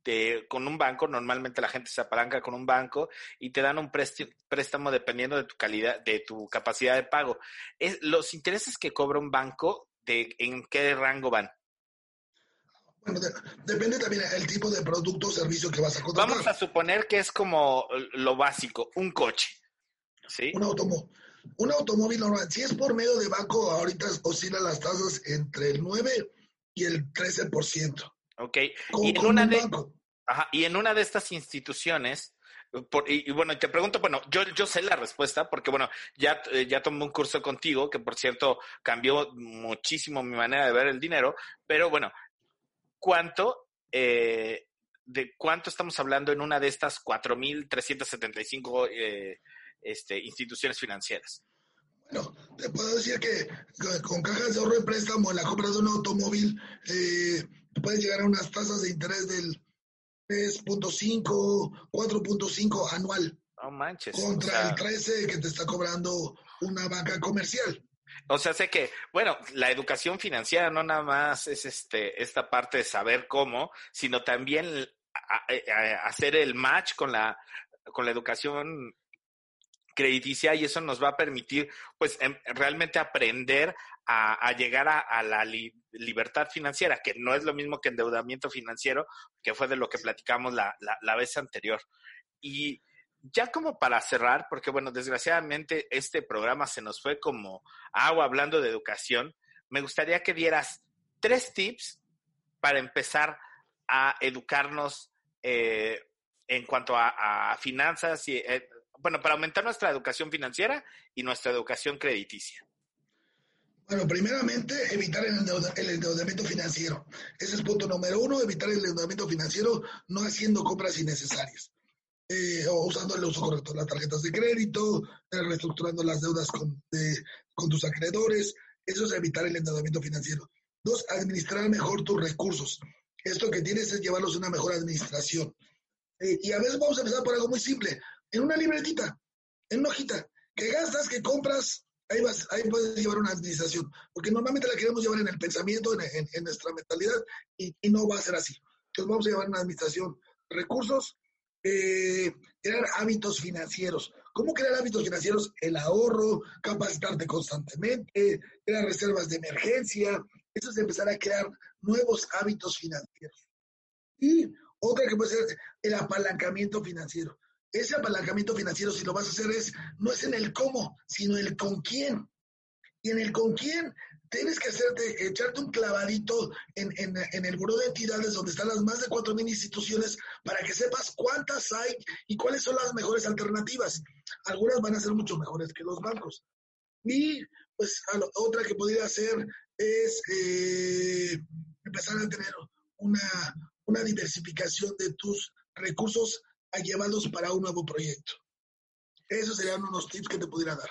de, con un banco, normalmente la gente se apalanca con un banco y te dan un préstamo dependiendo de tu calidad, de tu capacidad de pago. Es, los intereses que cobra un banco, de, ¿en qué rango van? Bueno, de, depende también del tipo de producto o servicio que vas a contratar. Vamos a suponer que es como lo básico, un coche. ¿sí? Un automóvil. Un automóvil normal, si es por medio de banco, ahorita oscilan las tasas entre el 9 y el 13%. Ok. Con, y, en una de, ajá, y en una de estas instituciones, por, y, y, bueno, te pregunto, bueno, yo, yo sé la respuesta porque, bueno, ya, ya tomé un curso contigo que, por cierto, cambió muchísimo mi manera de ver el dinero, pero bueno, ¿cuánto, eh, de cuánto estamos hablando en una de estas 4.375 eh, este, instituciones financieras? Bueno, te puedo decir que con cajas de ahorro de préstamo en la compra de un automóvil eh, puedes llegar a unas tasas de interés del 3.5, 4.5 anual. No manches. Contra o sea, el 13 que te está cobrando una banca comercial. O sea, sé que, bueno, la educación financiera no nada más es este, esta parte de saber cómo, sino también a, a, hacer el match con la, con la educación crediticia y eso nos va a permitir, pues, em, realmente aprender a, llegar a, la li, libertad financiera, que no es lo mismo que endeudamiento financiero, que fue de lo que platicamos la, la, vez anterior. Y ya como para cerrar, porque bueno, desgraciadamente este programa se nos fue como agua hablando de educación, me gustaría que dieras tres tips para empezar a educarnos eh, en cuanto a, a finanzas y, eh, bueno, para aumentar nuestra educación financiera y nuestra educación crediticia. Bueno, primeramente, evitar el, endeuda- el endeudamiento financiero. Ese es punto número uno, evitar el endeudamiento financiero no haciendo compras innecesarias. Eh, o usando el uso correcto de las tarjetas de crédito, eh, reestructurando las deudas con, de- con tus acreedores. Eso es evitar el endeudamiento financiero. Dos, administrar mejor tus recursos. Esto que tienes es llevarlos a una mejor administración. Eh, y a veces vamos a empezar por algo muy simple. En una libretita, en una hojita, que gastas, que compras, ahí, vas, ahí puedes llevar una administración. Porque normalmente la queremos llevar en el pensamiento, en, nuestra mentalidad, y, no va a ser así. Entonces vamos a llevar una administración recursos, eh, crear hábitos financieros. ¿Cómo crear hábitos financieros? El ahorro, capacitarte constantemente, crear reservas de emergencia. Eso es empezar a crear nuevos hábitos financieros. Y otra que puede ser el apalancamiento financiero. Ese apalancamiento financiero, si lo vas a hacer, es, no es en el cómo, sino el con quién. Y en el con quién tienes que hacerte, echarte un clavadito en, en, en el buró de entidades donde están las más de 4.000 instituciones para que sepas cuántas hay y cuáles son las mejores alternativas. Algunas van a ser mucho mejores que los bancos. Y pues a lo- otra que podría hacer es eh, empezar a tener una, una diversificación de tus recursos a llevarlos para un nuevo proyecto. Esos serían unos tips que te pudiera dar.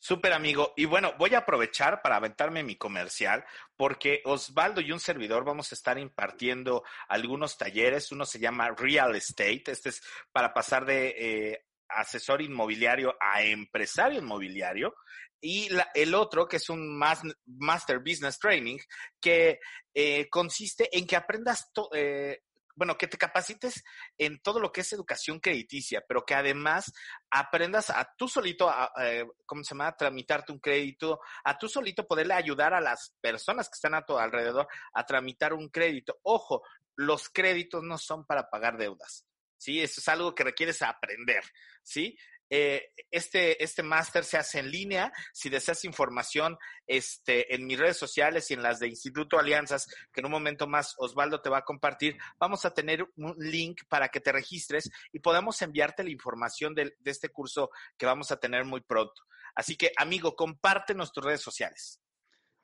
Súper amigo. Y bueno, voy a aprovechar para aventarme mi comercial porque Osvaldo y un servidor vamos a estar impartiendo algunos talleres. Uno se llama Real Estate. Este es para pasar de eh, asesor inmobiliario a empresario inmobiliario. Y la- el otro, que es un mas- Master Business Training, que eh, consiste en que aprendas to- eh, bueno, que te capacites en todo lo que es educación crediticia, pero que además aprendas a tú solito, a, eh, ¿cómo se llama?, a tramitarte un crédito, a tú solito poderle ayudar a las personas que están a tu alrededor a tramitar un crédito. Ojo, los créditos no son para pagar deudas, ¿sí? Eso es algo que requieres aprender, ¿sí? Eh, este, este máster se hace en línea. Si deseas información, este, en mis redes sociales y en las de Instituto Alianzas, que en un momento más Osvaldo te va a compartir, vamos a tener un link para que te registres y podamos enviarte la información de, de este curso que vamos a tener muy pronto. Así que, amigo, compártenos tus redes sociales.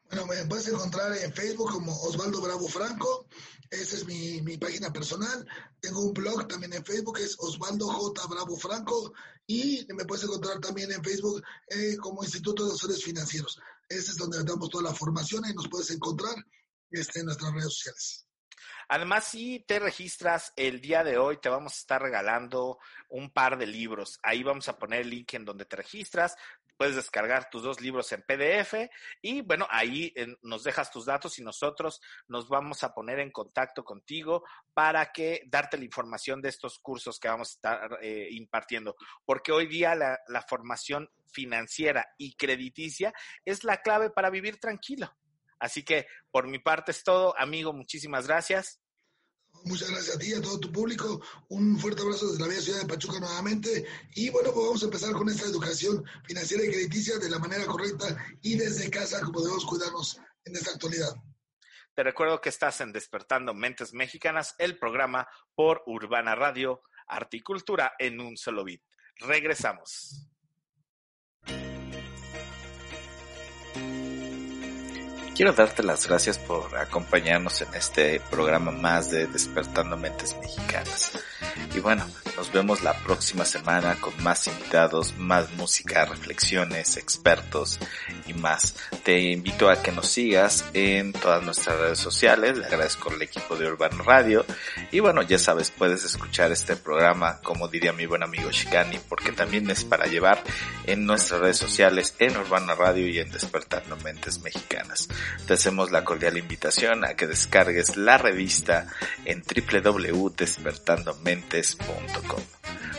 Bueno, me puedes encontrar en Facebook como Osvaldo Bravo Franco. Esa es mi, mi página personal. Tengo un blog también en Facebook, es Osvaldo J. Bravo Franco. Y me puedes encontrar también en Facebook eh, como Instituto de Asesores Financieros. Ese es donde damos toda la formación y nos puedes encontrar este, en nuestras redes sociales. Además, si te registras el día de hoy, te vamos a estar regalando un par de libros. Ahí vamos a poner el link en donde te registras. Puedes descargar tus dos libros en PDF y bueno, ahí eh, nos dejas tus datos y nosotros nos vamos a poner en contacto contigo para que darte la información de estos cursos que vamos a estar eh, impartiendo. Porque hoy día la, la formación financiera y crediticia es la clave para vivir tranquilo. Así que por mi parte es todo. Amigo, muchísimas gracias. Muchas gracias a ti y a todo tu público. Un fuerte abrazo desde la bella ciudad de Pachuca nuevamente. Y bueno, pues vamos a empezar con esta educación financiera y crediticia de la manera correcta y desde casa, como debemos cuidarnos en esta actualidad. Te recuerdo que estás en Despertando Mentes Mexicanas, el programa por Urbana Radio, Arte y Cultura en un solo beat. Regresamos. Quiero darte las gracias por acompañarnos en este programa más de Despertando Mentes Mexicanas. Y bueno, nos vemos la próxima semana con más invitados, más música, reflexiones, expertos y más. Te invito a que nos sigas en todas nuestras redes sociales. Le agradezco al equipo de Urban Radio. Y bueno, ya sabes, puedes escuchar este programa, como diría mi buen amigo Shikani, porque también es para llevar en nuestras redes sociales, en Urbana Radio y en Despertando Mentes Mexicanas. Te hacemos la cordial invitación a que descargues la revista en www.despertandomentes.com.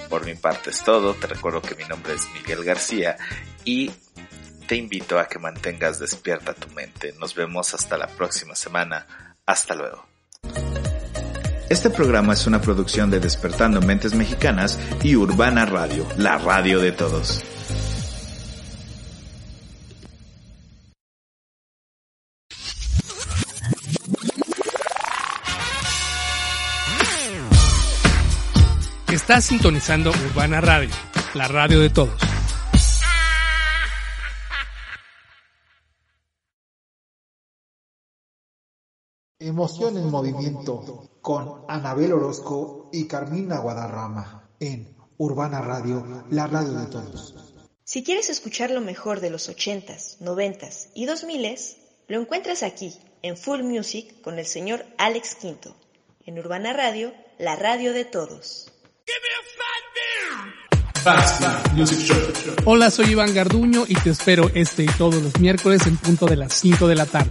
Por mi parte es todo, te recuerdo que mi nombre es Miguel García y te invito a que mantengas despierta tu mente. Nos vemos hasta la próxima semana. Hasta luego. Este programa es una producción de Despertando Mentes Mexicanas y Urbana Radio, la radio de todos. Estás sintonizando Urbana Radio, la radio de todos. Emoción en movimiento con Anabel Orozco y Carmina Guadarrama en Urbana Radio, la radio de todos. Si quieres escuchar lo mejor de los 80s, 90s y 2000s, lo encuentras aquí, en Full Music, con el señor Alex Quinto, en Urbana Radio, la radio de todos. Hola, soy Iván Garduño y te espero este y todos los miércoles en punto de las 5 de la tarde.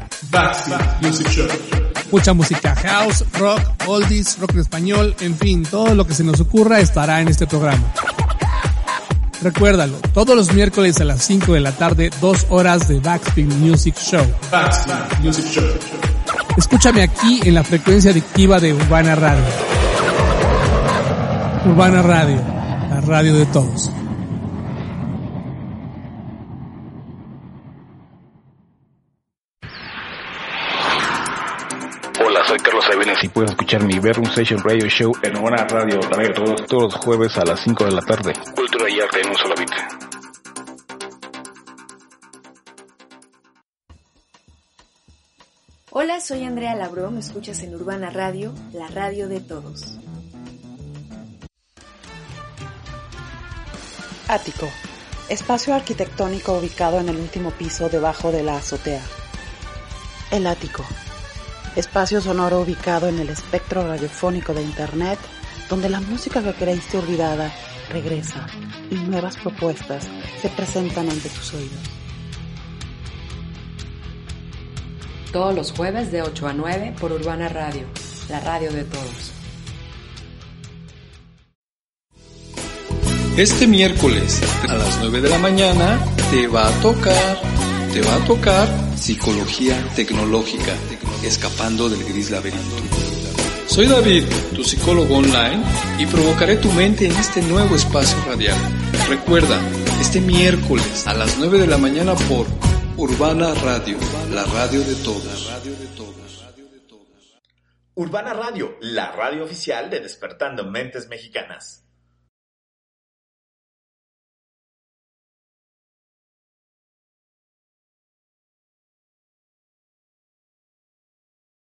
Mucha música house, rock, oldies, rock en español, en fin, todo lo que se nos ocurra estará en este programa. Recuérdalo, todos los miércoles a las 5 de la tarde, dos horas de Backspin Music Show. Music Show. Escúchame aquí en la frecuencia adictiva de Urbana Radio. Urbana Radio, la radio de todos. Hola, soy Carlos Avenes y puedes escuchar mi Bedroom Station Radio Show en Urbana Radio, la radio todos, todos los jueves a las 5 de la tarde. Cultura y arte en un solo beat. Hola, soy Andrea Labró, me escuchas en Urbana Radio, la radio de todos. Ático, espacio arquitectónico ubicado en el último piso debajo de la azotea. El ático, espacio sonoro ubicado en el espectro radiofónico de Internet, donde la música que creíste olvidada regresa y nuevas propuestas se presentan ante tus oídos. Todos los jueves de 8 a 9 por Urbana Radio, la radio de todos. Este miércoles a las 9 de la mañana te va a tocar, te va a tocar Psicología Tecnológica, escapando del gris laberinto. Soy David, tu psicólogo online, y provocaré tu mente en este nuevo espacio radial. Recuerda, este miércoles a las 9 de la mañana por Urbana Radio, la radio de todos. Urbana Radio, la radio oficial de Despertando Mentes Mexicanas.